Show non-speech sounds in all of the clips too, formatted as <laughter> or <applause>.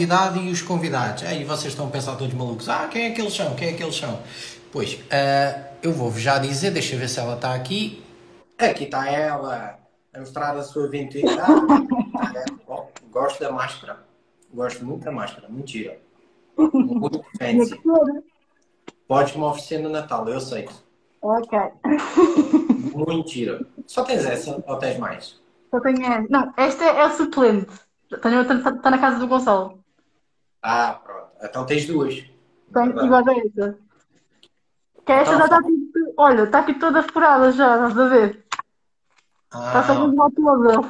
convidada e os convidados? Aí vocês estão a pensar todos malucos. Ah, quem é que eles são? Quem é que eles são? Pois, uh, eu vou-vos já dizer, deixa eu ver se ela está aqui. Aqui está ela, a mostrar a sua identidade. <laughs> Gosto da máscara. Gosto muito da máscara, mentira. Muito fancy. Podes-me oferecer no Natal, eu aceito. Ok. Mentira. Só tens essa ou tens mais? Só tenho essa. Não, esta é a suplente. Está na casa do Gonçalo. Ah, pronto. Então tens duas. Tenho igual a essa. Que esta já está aqui. Olha, está aqui toda furada já, estás a ver? Ah. Está toda toda.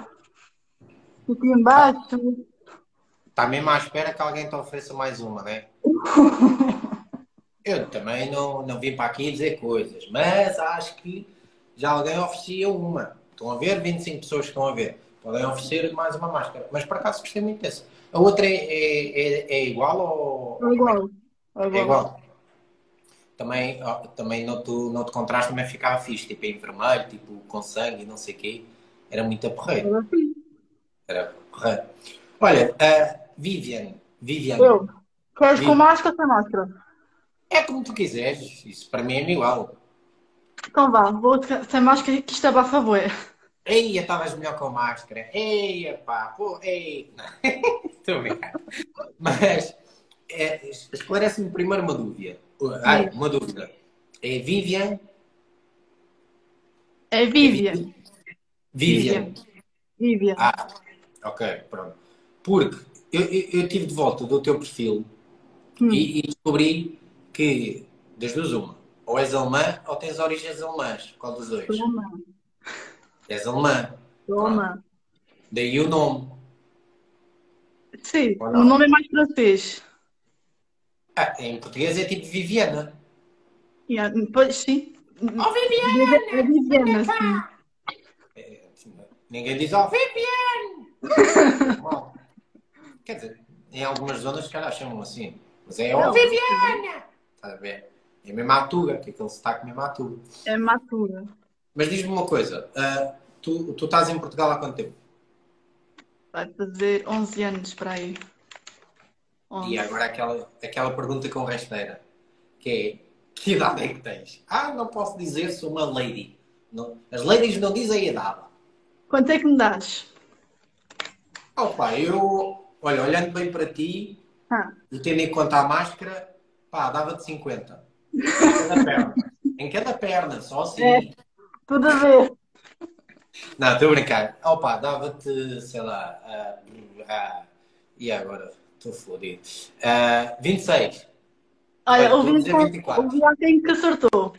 Aqui embaixo. Está mesmo à espera que alguém te ofereça mais uma, né? <laughs> Eu também não, não vim para aqui dizer coisas, mas acho que já alguém oferecia uma. Estão a ver? 25 pessoas estão a ver. Podem oferecer mais uma máscara. Mas por acaso gostei muito dessa. A outra é, é, é, é igual ou. É igual. É igual. É igual. Também, também no, outro, no outro contraste também ficava fixe, tipo em vermelho, tipo com sangue e não sei o quê. Era muito aporreiro. Era porreiro. Olha, uh, Vivian. Vivian. Eu. Queres Vivian. com máscara ou sem máscara? É como tu quiseres, isso para mim é igual. Então vá, vou sem máscara que isto é para favor. Eia, estavas melhor com máscara. Eia, pá, pô, ei. Estou <laughs> brincando. Mas é, esclarece-me primeiro uma dúvida. Ai, uma dúvida. É Vivian? É Vivian. Vivian. Vivian. Ah, ok, pronto. Porque eu, eu, eu tive de volta do teu perfil hum. e, e descobri que, das duas, uma, ou és alemã ou tens origens alemãs. Qual dos dois? Alemã. És alemã. Sou alemã. Daí o nome. Sim, o nome é mais francês. Ah, em português é tipo Viviana. Yeah, pois sim. Oh, Viviana! É Viviana, sim. É, ninguém diz, oh, Viviane! <laughs> Quer dizer, em algumas zonas, calhar, chamam assim. Mas é, oh, Viviana! Estás a ver? É mesmo atura, que aquele sotaque mesmo atura. É matura. Mas diz-me uma coisa, uh, tu, tu estás em Portugal há quanto tempo? Vai fazer 11 anos para aí. 11. E agora aquela, aquela pergunta com rasteira, que é, que idade é que tens? Ah, não posso dizer, sou uma lady. Não, as ladies não dizem a idade. Quanto é que me dás? Opa, eu, olha, olhando bem para ti ah. e tendo em conta a máscara, Pá, dava de 50. Em cada perna. em cada perna, só assim. É, tudo a ver. Não, estou a brincar. Opa, dava-te, sei lá. Uh, uh, e agora? Estou fodido. Uh, 26. Olha, o 24. O alguém que acertou.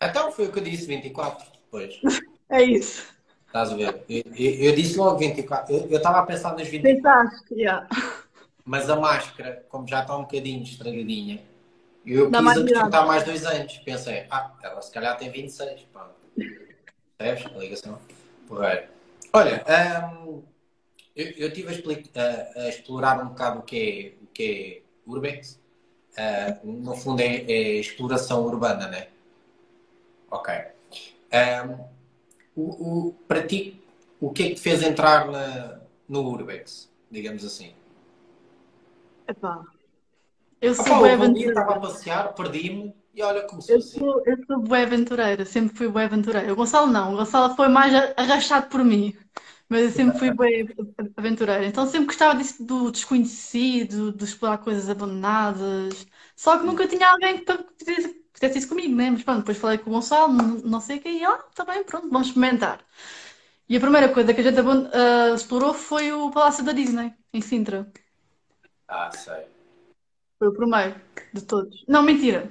Então foi o que eu disse, 24. Depois. <laughs> é isso. Estás a ver? Eu, eu, eu disse logo 24. Eu estava a pensar nos 24. Pensaste, yeah. Mas a máscara, como já está um bocadinho estragadinha, eu Dá quis acrescentar mais dois anos. Pensei, ah, ela se calhar tem 26. Pronto. Percebes a ligação? Porreiro. Olha, hum, eu, eu estive a, a, a, explorar um bocado o que é, o que é Urbex. Uh, no fundo é, é, exploração urbana, né? Ok. Um, o, o, para ti, o que é que te fez entrar na, no Urbex, digamos assim? Epá, eu sou Epá, aventureira. estava a passear, perdi-me e olha como sou eu assim. Sou, eu sou boa aventureira, sempre fui boa aventureira. O Gonçalo não, o Gonçalo foi mais arrastado por mim, mas eu sempre fui boa aventureira. Então sempre gostava disso, do desconhecido, de explorar coisas abandonadas. Só que nunca tinha alguém que fizesse isso comigo, né? Mas pronto, depois falei com o Gonçalo, não sei o que, e ah, tá bem, pronto, vamos experimentar. E a primeira coisa que a gente uh, explorou foi o Palácio da Disney, em Sintra. Ah, sei. Foi o primeiro de todos. Não, mentira.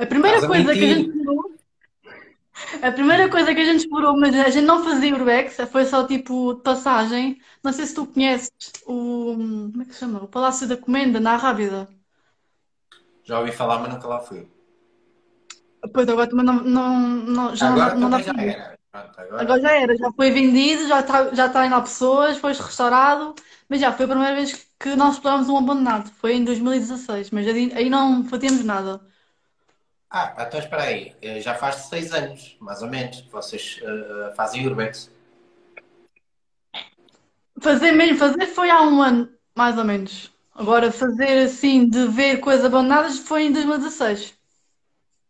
A primeira Estás coisa a que a gente explorou. A primeira coisa que a gente explorou, mas a gente não fazia urbex, foi só tipo de passagem. Não sei se tu conheces o. Como é que se chama? O Palácio da Comenda, na Rábida. Já ouvi falar, mas nunca lá fui. Pois agora também não, não, não já agora não, não já era. Pronto, agora... agora... já era, já foi vendido, já está já tá indo lá pessoas, foi restaurado mas já foi a primeira vez que nós explorámos um abandonado. Foi em 2016, mas aí não fazíamos nada. Ah, então espera aí. Eh, já faz seis anos, mais ou menos, que vocês uh, fazem Urbex. Fazer mesmo, fazer foi há um ano, mais ou menos. Agora, fazer assim, de ver coisas abandonadas, foi em 2016.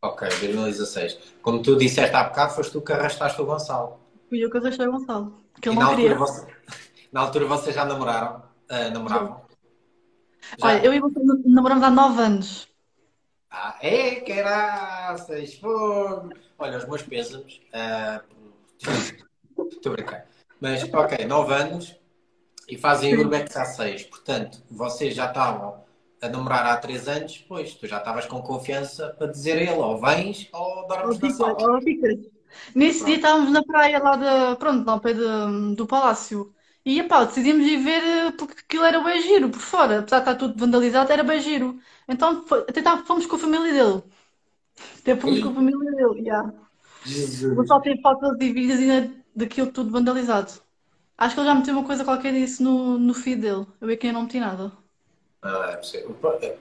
Ok, 2016. Como tu disseste há bocado, foste tu que arrastaste o Gonçalo. Fui eu que arrastei o Gonçalo. Que ele E na não altura, queria. você... <laughs> na altura vocês já namoraram? Ah, namoravam? Já? Olha, eu e você namoramos há nove anos. Ah, é, caraças, fogo! Olha, os meus pêsames. ah, Estou a brincar. Mas, ok, 9 anos e fazem Urbex há 6. Portanto, vocês já estavam a namorar há 3 anos, pois tu já estavas com confiança para dizer a ele ou vens ou dormes na sala. Nesse dia estávamos na praia lá da, pronto, lá ao pé de- do palácio. E epá, decidimos ir ver eh, porque aquilo era bem giro por fora. Apesar de estar tudo vandalizado, era bem giro. Então foi- até tá- fomos com a família dele. Até fomos com a família dele, já. O Jesus. Gonçalo tem fotos e vídeos ainda daquilo tudo vandalizado. Acho que ele já meteu uma coisa qualquer disso no, no feed dele. Eu é que eu não meti nada. Ah, é.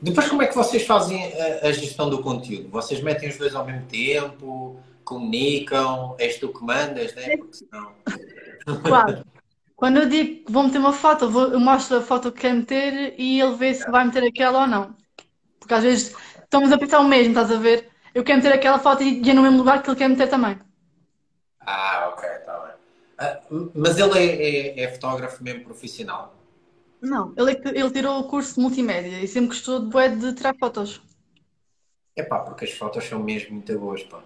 Depois, como é que vocês fazem a, a gestão do conteúdo? Vocês metem os dois ao mesmo tempo, comunicam, és tu que mandas, né? Porque senão. Claro. Quando eu digo que vou meter uma foto, eu, vou- eu mostro a foto que quer meter e ele vê se vai meter aquela ou não. Porque às vezes estamos a pensar o mesmo, estás a ver? Eu quero meter aquela foto e é no mesmo lugar que ele quer meter também. Ah, ok, está bem. Ah, mas ele é, é- é fotógrafo mesmo profissional. Não, ele, é ele tirou o curso de multimédia e sempre gostou de, bué de tirar fotos. É pá, porque as fotos são mesmo muito boas, pá.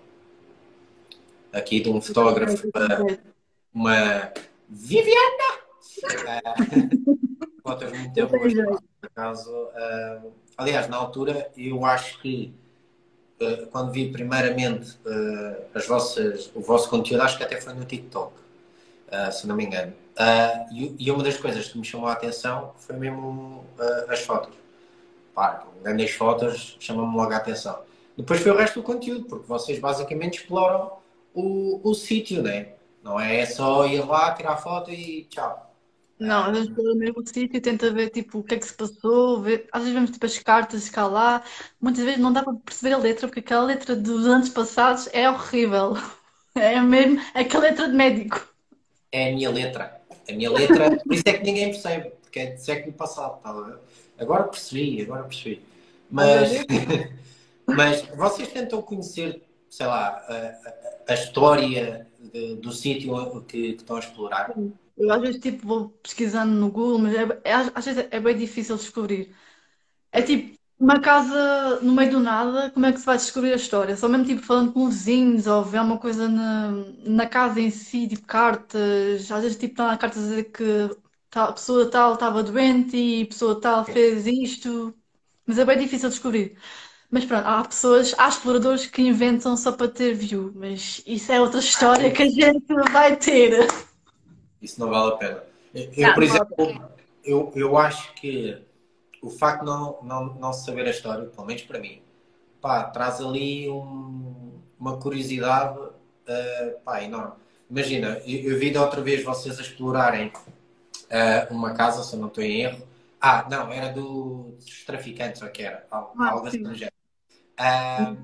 Aqui de um fotógrafo, ah, uma Viviana! Ah, fotos muito pá. Por acaso, ah, aliás, na altura, eu acho que ah, quando vi primeiramente ah, as vossas, o vosso conteúdo, acho que até foi no TikTok, se não me engano. E, e uma das coisas que me chamou a atenção foi mesmo as fotos. Pá, grandes fotos chamam-me logo a atenção. Depois foi o resto do conteúdo, porque vocês basicamente exploram o, o sítio, né? Não é só ir lá, tirar foto e tchau. Não, às vezes pelo mesmo sítio tenta ver tipo, o que é que se passou, ver... às vezes vemos tipo, as cartas cá lá, muitas vezes não dá para perceber a letra, porque aquela letra dos anos passados é horrível. <laughs> É mesmo aquela letra de médico. É a minha letra. A minha letra, por isso é que ninguém percebe, porque é de século passado. Tá? Agora percebi, agora percebi. Mas, <laughs> mas vocês tentam conhecer, sei lá, a, a- a história de- do sítio que, que estão a explorar. Eu às vezes tipo vou pesquisando no Google, mas é, é- às vezes é bem difícil descobrir. É tipo uma casa no meio do nada, como é que se vai descobrir a história? Só mesmo tipo falando com vizinhos ou ver uma coisa na, na casa em si, tipo cartas. Às vezes tipo está na carta a dizer que tal, pessoa tal estava doente e pessoa tal fez isto. Mas é bem difícil descobrir. Mas pronto, há pessoas, há exploradores que inventam só para ter view, mas isso é outra história que a gente vai ter. Isso não vale a pena. Eu, Não, por exemplo, eu, eu acho que o facto de não, não, não se saber a história, pelo menos para mim, pá, traz ali um- uma curiosidade eh, pá, enorme. Imagina, eu, eu vi da outra vez vocês a explorarem eh, uma casa, se eu não estou em erro. Ah, não, era do- dos traficantes, ou que era, algo, Ah, algo assim sim. do género. Ah,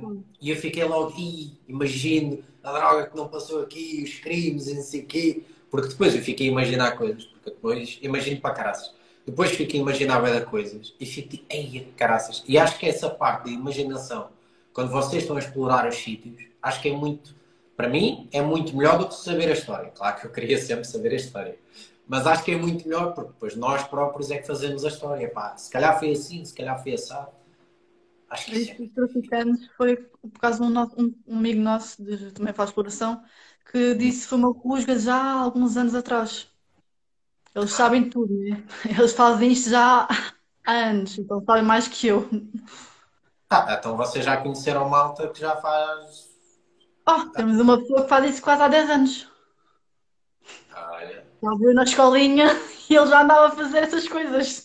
e eu fiquei logo, "Ih, imagino a droga que não passou aqui, os crimes e não sei o quê. Porque depois eu fiquei a imaginar coisas, porque depois imagino para caraças. Depois fiquei a imaginar de coisas e fiquei, ei, caraças. E acho que essa parte da imaginação, quando vocês estão a explorar os sítios, acho que é muito, para mim, é muito melhor do que saber a história. Claro que eu queria sempre saber a história. Mas acho que é muito melhor porque depois nós próprios é que fazemos a história. Pá, se calhar foi assim, se calhar foi assado. Acho que é Os traficantes foi por causa de um, nosso- um- um amigo nosso, de, também faz exploração, que disse que foi uma rusga já há alguns anos atrás. Eles sabem tudo, né? <laughs> Eles fazem isto já há anos, então sabem mais que eu. Ah, então vocês já conheceram malta que já faz. Oh, temos uma pessoa que faz isso quase há 10 anos. Olha. Já viu na escolinha <laughs> e ele já andava a fazer essas coisas.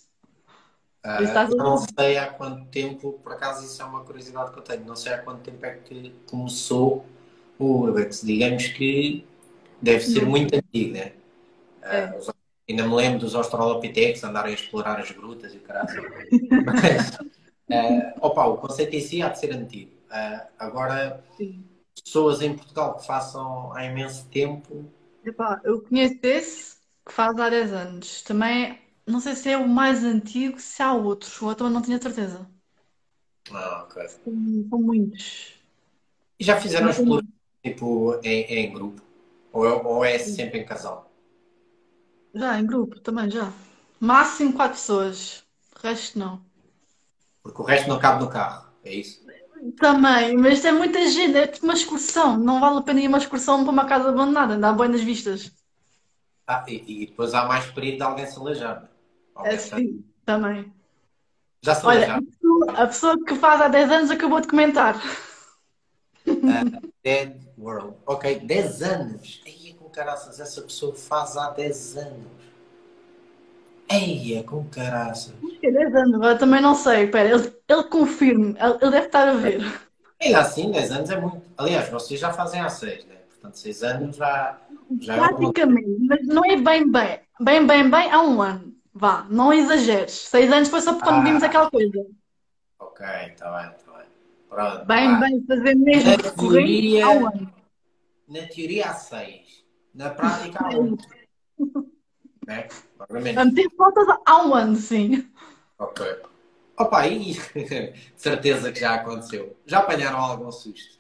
Eu não sei há quanto tempo, por acaso isso é uma curiosidade que eu tenho, não sei há quanto tempo é que começou o Urbex. Digamos que deve ser Não. muito antigo, né? Ah, É. ainda me lembro dos Australopithecus andarem a explorar as grutas e o caralho. <laughs> Mas, ah, opa, o conceito em si há de ser antigo. Ah, agora, Sim. pessoas em Portugal que façam há imenso tempo. Epá, eu conheço esse, que faz há 10 anos. Também, não sei se é o mais antigo, se há outros, ou também não tinha certeza. Ah, ok. São, muitos. E já fizeram exploração tipo em, em grupo? Ou, é- ou é sempre em casal? Já, em grupo, também já. Máximo quatro pessoas. O resto não. Porque o resto não cabe no carro, é isso? Também, mas é muita gente, é tipo uma excursão. Não vale a pena ir uma excursão para uma casa abandonada, dá bem nas vistas. Ah, e, e depois há mais perigo de alguém se aleijar. É sim, também. Já se Olha, a pessoa, a pessoa que faz há 10 anos acabou de comentar. Dead World. Ok, 10 anos. Eia, com caraças, essa pessoa faz há 10 anos. Eia, com caraças. É 10 anos, agora também não sei. Espera, ele, ele confirme, ele, ele deve estar a ver. É assim, 10 anos é muito. Aliás, vocês já fazem há 6, né? Portanto, 6 anos já, já é. Praticamente, mas não é bem, bem. Bem, bem, bem, há um ano. Vá, não exageres. 6 anos foi só quando Ah. vimos aquela coisa. Ok, está bem, está bem. Pronto. Bem, ah, bem, fazer mesmo Na teoria- há um ano. Na teoria há 6. Na prática há 1. né? A meter fotos há um ano, sim. Ok. Opa, e <laughs> certeza que já aconteceu. Já apanharam algum susto?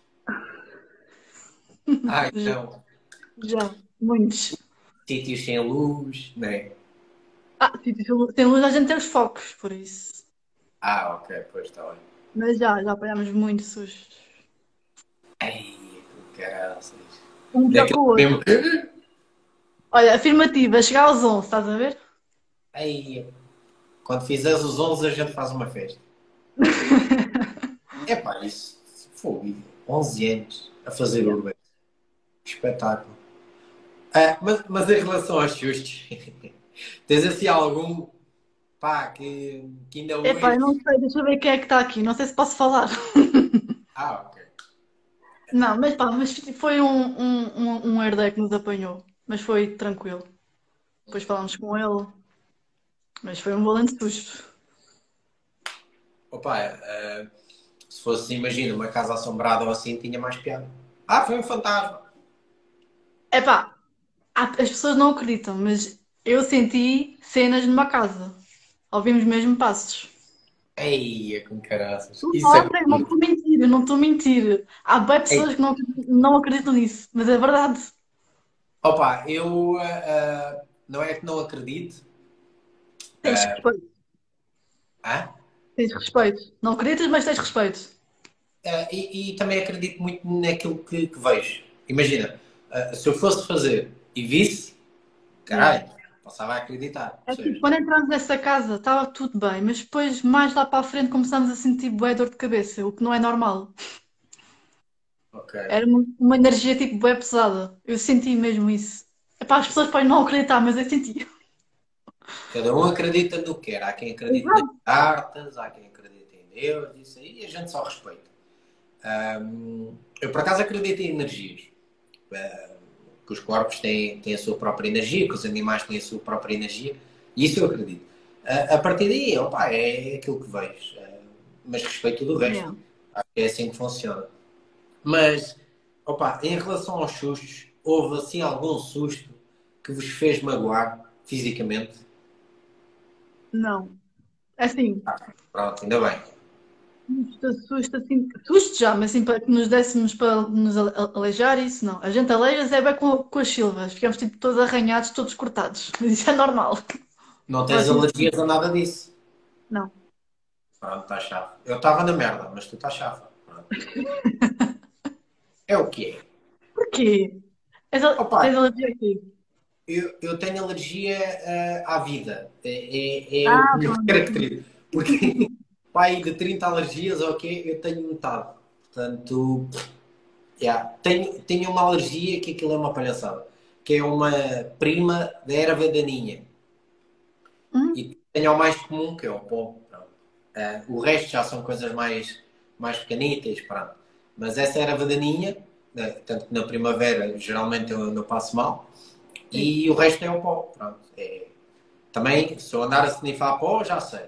Ai, <laughs> não. Já, muitos. Sítios sem luz, né? Ah, sim, tem luz, a gente tem os focos, por isso. Ah, ok, pois está bem. Mas já, já apanhámos muitos sustos. Ai, que caraças. Um pior que o outro. Olha, afirmativa, chegar aos 11, estás a ver? Ai, quando fizeres os 11 a gente faz uma festa. <laughs> Epá, isso foi 11 anos a fazer urbex. Espetáculo. Ah, mas, mas em relação aos sustos, <laughs> tens assim algum pá que, que ainda hoje. Epá, eu não sei, deixa eu ver quem é que está aqui, não sei se posso falar. <laughs> Ah, ok. Não, mas pá, mas foi um, um, um, herdeiro que nos apanhou, mas foi tranquilo. Depois falámos com ele, mas foi um valente susto. Opa, ah, se fosse, imagina, uma casa assombrada ou assim, tinha mais piada. Ah, foi um fantasma. Epá, há- as pessoas não acreditam, mas eu senti cenas numa casa. Ouvimos mesmo passos. Ei, com caraças. Isso é Ontem, não estou a mentir, não estou a mentir. Há bem pessoas que não, não acreditam nisso, mas é verdade. Opa, eu ah, não é que não acredito. Tens É. respeito. Hã? Tens respeito. Não acreditas, mas tens respeito. Ah, e, e também acredito muito naquilo que, que vejo. Imagina, se eu fosse fazer e visse, caralho, passava a acreditar. É tipo, quando entramos nessa casa, estava tudo bem, mas depois, mais lá para a frente, começamos a sentir bué dor de cabeça, o que não é normal. Ok. Era uma, energia tipo bué pesada. Eu senti mesmo isso. Epá, as pessoas podem não acreditar, mas eu senti. Cada um acredita no que quer. Há quem acredite Exato. nas cartas, há quem acredite em Deus, isso aí a gente só respeita. Ahm, eu, por acaso, acredito em energias. Ahm, que os corpos têm, têm a sua própria energia, que os animais têm a sua própria energia. Isso eu acredito. Ah, a partir daí, opa, é aquilo que vejo. Ah, mas respeito tudo o resto. Acho que é assim que funciona. Mas, opa, em relação aos sustos, houve assim algum susto que vos fez magoar fisicamente? Não. Assim, Pronto, ainda bem. Susto, susto, assim, susto já, mas assim, para que nos dessemos para nos ale- aleijar, isso não. A gente aleija é bem com, com as silvas, ficamos tipo todos arranhados, todos cortados, mas <laughs> isso é normal. Não tens Ótimo. alergias a nada disso. Não. Pronto, está chave. Eu estava na merda, mas tu estás chave. Pronto. É o que é. Porquê? És al- Opa. Tens alergia aqui? Eu, eu tenho alergia eh, à vida. É, é, é Ah, o que me caracteriza. Porque, pai, de 30 alergias, ok, eu tenho metade. Portanto, yeah, tenho, tenho uma alergia que aquilo é uma palhaçada. Que é uma prima da erva daninha. Hum? E tenho ao mais comum, que é o pó. Eh, o resto já são coisas mais, mais pequenitas, pronto. Mas essa erva daninha, né, tanto que na primavera geralmente eu não passo mal. E o resto é o pó. Pronto. É- Também, se eu andar a snifar pó, já sei.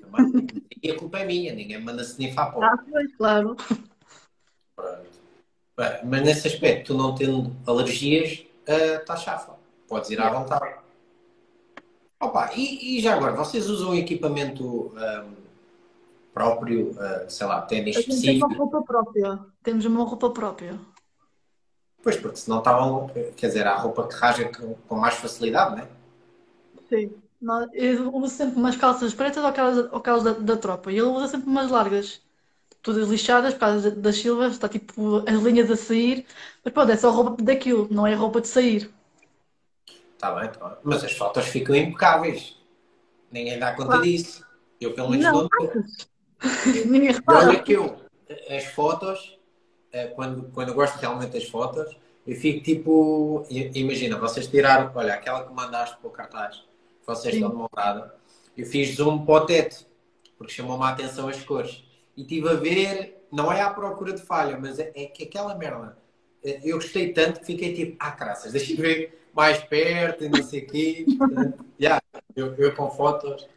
Também, e a culpa é minha, ninguém manda snifar pó. Ah, pois, claro. Pronto. Bem, Mas nesse aspecto, tu não tendo alergias, está chafa. Podes ir à vontade. Opa, e, e já agora, vocês usam equipamento um, próprio, uh, sei lá, ténis específico? Temos uma roupa própria. Temos uma roupa própria. Pois, porque senão estavam, quer dizer, há roupa que rasga com mais facilidade, não é? Sim. Eu uso sempre umas calças pretas ou aquelas, ou aquelas da, da tropa. E ele usa sempre umas largas. Todas lixadas por causa das silvas, está tipo as linhas a sair. Mas pronto, é só roupa daquilo, não é roupa de sair. Está bem, tá bem. Mas as fotos ficam impecáveis. Ninguém dá conta disso. Eu pelo menos não, dou. <laughs> Ninguém repara. Olha que eu, as fotos, eh, quando, quando eu gosto realmente das fotos, eu fico tipo. Imagina, vocês tiraram, olha, aquela que mandaste para o cartaz vocês Sim. estão montada, eu fiz zoom para o teto, porque chamou-me a atenção as cores. E estive a ver, não é à procura de falha, mas é, é que aquela merda, eh, eu gostei tanto que fiquei tipo, ah, graças, deixa-me ver mais perto e não sei o quê. <laughs> yeah, eu, eu com fotos,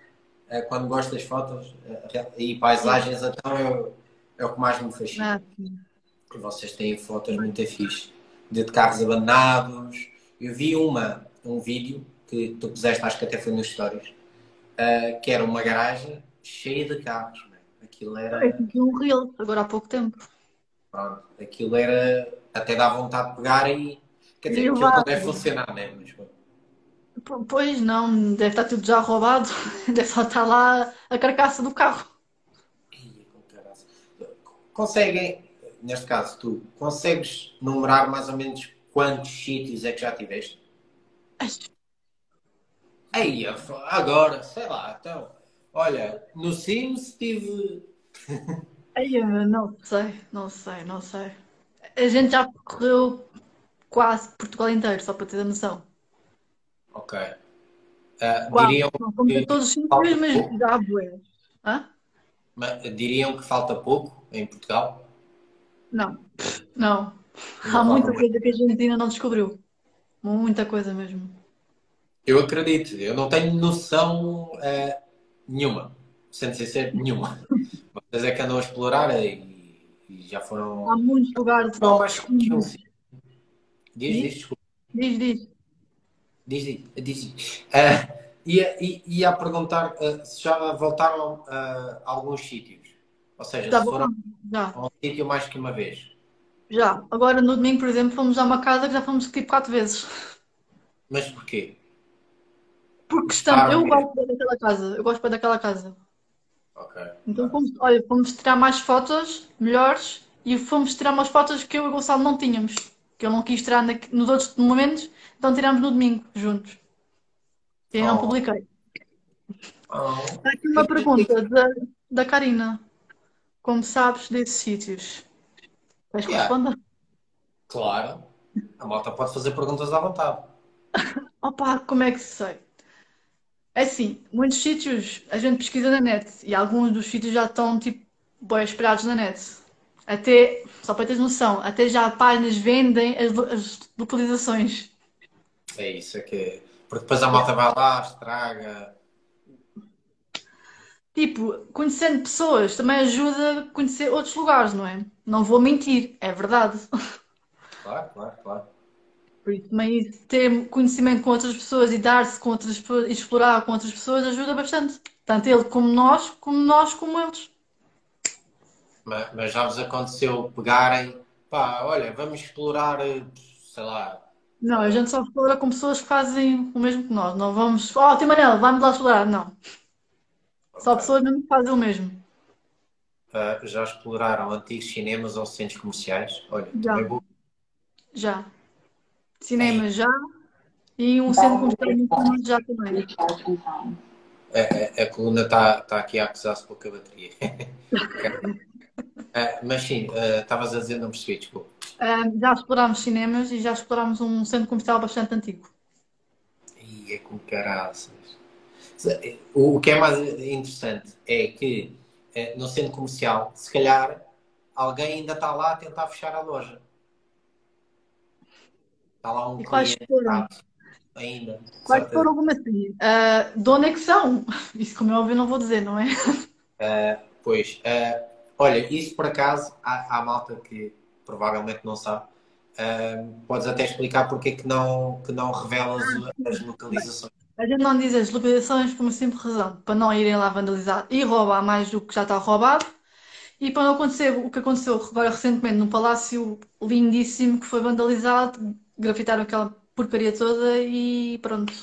eh, quando gosto das fotos eh, e paisagens, então eu, é o que mais me fascina. Ah, vocês têm fotos muito fixe de carros abandonados. Eu vi uma, um vídeo que tu puseste, acho que até foi nos stories, uh, que era uma garagem cheia de carros. Né? Aquilo era. É um real, agora há pouco tempo. Pronto, aquilo era. Até dá vontade de pegar e. Quer dizer, aquilo não deve funcionar, né? Mas, Pois não, deve estar tudo já roubado, <laughs> deve só estar lá a carcaça do carro. Conseguem, neste caso tu, consegues numerar mais ou menos quantos sítios é que já tiveste? Aí, agora, sei lá, então. Olha, no Sims tive. <laughs> Aí, não sei, não sei, não sei. A gente já percorreu quase Portugal inteiro, só para ter a noção. Ok. Uh, diriam não a todos os sítios, mas já Mas, diriam que falta pouco em Portugal? Não, não. Há muita coisa que a gente ainda não descobriu. Muita coisa mesmo. Eu acredito, eu não tenho noção uh, nenhuma, sendo sincero, nenhuma. <laughs> Vocês é que andam a explorar e, e já foram. Há muitos lugares. Não, mas Diz, diz, desculpa. Diz, diz. Diz, diz, diz. Uh, ia, ia a perguntar uh, se já voltaram a alguns sítios. Ou seja, já se foram já. a um sítio mais que uma vez. Já. Agora no domingo, por exemplo, fomos a uma casa que já fomos tipo quatro vezes. Mas porquê? Porque estamos, ah, eu gosto daquela casa, eu gosto daquela casa. Ok. Então fomos, olha, fomos tirar mais fotos melhores e fomos tirar umas fotos que eu e o Gonçalo não tínhamos. Que eu não quis tirar na, nos outros momentos, então tirámos no domingo juntos. E oh. não publiquei. Oh. Aqui uma pergunta da, da Karina. Como sabes desses sítios? Queres yeah. responder? Claro. A malta pode fazer perguntas à vontade. <laughs> Opa, como é que sei? É assim, muitos sítios a gente pesquisa na net e alguns dos sítios já estão tipo bem esperados na net. Até, só para teres noção, até já páginas vendem as, as localizações. É isso, é que. Porque depois a malta vai lá, estraga. Tipo, conhecendo pessoas também ajuda a conhecer outros lugares, não é? Não vou mentir, é verdade. Claro, claro, claro. Por isso também ter conhecimento com outras pessoas e dar-se com outras pessoas, explorar com outras pessoas ajuda bastante. Tanto ele como nós, como nós como eles. Mas, mas já vos aconteceu pegarem, pá, olha, vamos explorar, sei lá. Não, a gente só explora com pessoas que fazem o mesmo que nós. Não vamos, oh, Tim Manel, vamos lá explorar. Não. Okay. Só pessoas mesmo que fazem o mesmo. Uh, já exploraram antigos cinemas ou centros comerciais? Olha, já. É já. Cinema já e um centro comercial já também. A, a, a coluna está tá aqui a acusar-se pouca bateria. <laughs> uh, mas sim, uh, estavas a dizer, não percebi, desculpa. Uh, já explorámos cinemas e já explorámos um centro comercial bastante antigo. E é com caraças. O, o que é mais interessante é que no centro comercial, se calhar, alguém ainda está lá a tentar fechar a loja. Está lá um e quais foram? ainda. Quais foram algumas assim? Uh, onde é que são? Isso, como é óbvio, não vou dizer, não é? Uh, pois, uh, olha, isso por acaso, há, há malta que provavelmente não sabe. uh, podes até explicar porque é que não, que não revelas as localizações. A gente não diz as localizações por uma simples razão, para não irem lá vandalizar e roubar mais do que já está roubado. E para não acontecer o que aconteceu agora recentemente num palácio lindíssimo que foi vandalizado, grafitaram aquela porcaria toda e pronto.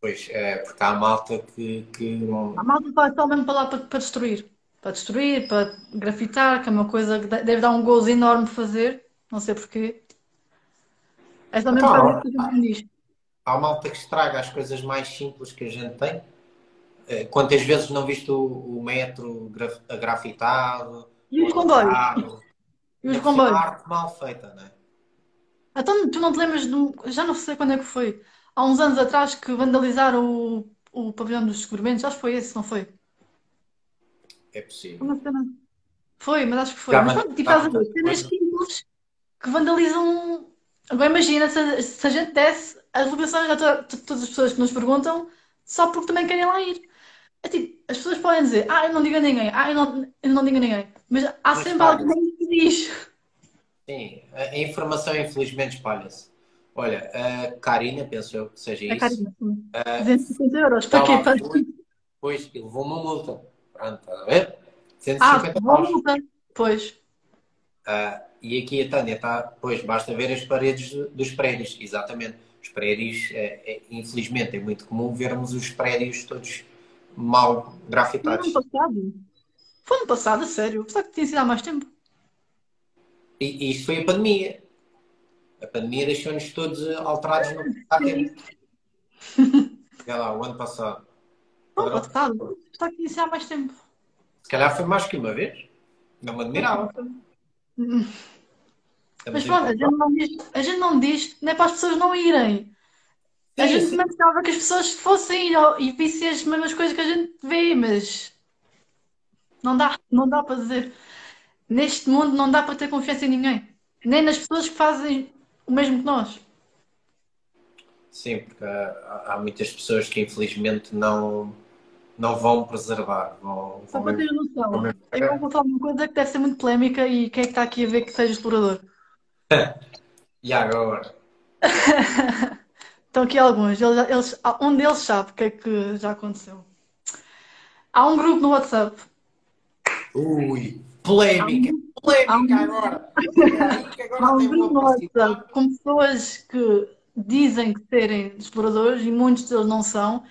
Pois, é, porque há malta que, que. Há malta que vai só mesmo para lá para, para destruir. Para destruir, para grafitar, que é uma coisa que deve dar um gozo enorme fazer. Não sei porquê. É só mesmo então, para ver o que. Há malta que estraga as coisas mais simples que a gente tem. É, quantas vezes não viste o, o metro graf, grafitado? E os comboios? E os comboios? arte mal feita, não é? Então, tu não te lembras do. Já não sei quando é que foi há uns anos atrás que vandalizaram o, o pavilhão dos seguramentos. Acho que foi esse, não foi? É possível. Foi, mas acho que foi. Já, mas pronto, tipo, estás a ver, cenas simples que vandalizam. Agora imagina se, se a gente desse as ligações a to, todas as pessoas que nos perguntam só porque também querem lá ir. É tipo, as pessoas podem dizer, ah, eu não digo a ninguém, ah, eu não, eu não digo a ninguém. Mas há mas sempre alguém que diz. Sim, a informação infelizmente espalha-se. Olha, a Karina, penso eu que seja isso. A Karina, sim. Uh, 250 euros. Para quê? Para... Pois, levou uma multa. Pronto, está a ver? 150 ah, uma multa. Pois. Uh, e aqui a Tânia está, pois, basta ver as paredes dos prédios, exatamente. Os prédios, é, é, infelizmente, é muito comum vermos os prédios todos mal grafitados. Foi ano passado. Foi ano passado, a sério. Será que tinha sido há mais tempo? E, e isto foi a pandemia. A pandemia deixou-nos todos alterados no. Olha <laughs> lá, o ano passado. Oh, passado. Está aqui há mais tempo. Se calhar foi mais que uma vez. Não me admirava. <laughs> Mas pronto, a gente, não diz, a gente não diz, nem é para as pessoas não irem. A sim, gente pensava que as pessoas fossem e vissem as mesmas coisas que a gente vê, mas não dá, não dá para dizer. Neste mundo não dá para ter confiança em ninguém. Nem nas pessoas que fazem o mesmo que nós. Sim, porque há, há muitas pessoas que infelizmente não, não vão preservar. Vão, Só para ter noção. Vão... Eu vou falar uma coisa que deve ser muito polémica e quem é que está aqui a ver que seja explorador? <laughs> e agora? <laughs> Estão aqui alguns. Eles, eles, um deles sabe o que é que já aconteceu. Há um grupo no WhatsApp. Ui, polémica! Polémica agora. Há um com pessoas que dizem que serem exploradores e muitos deles não são,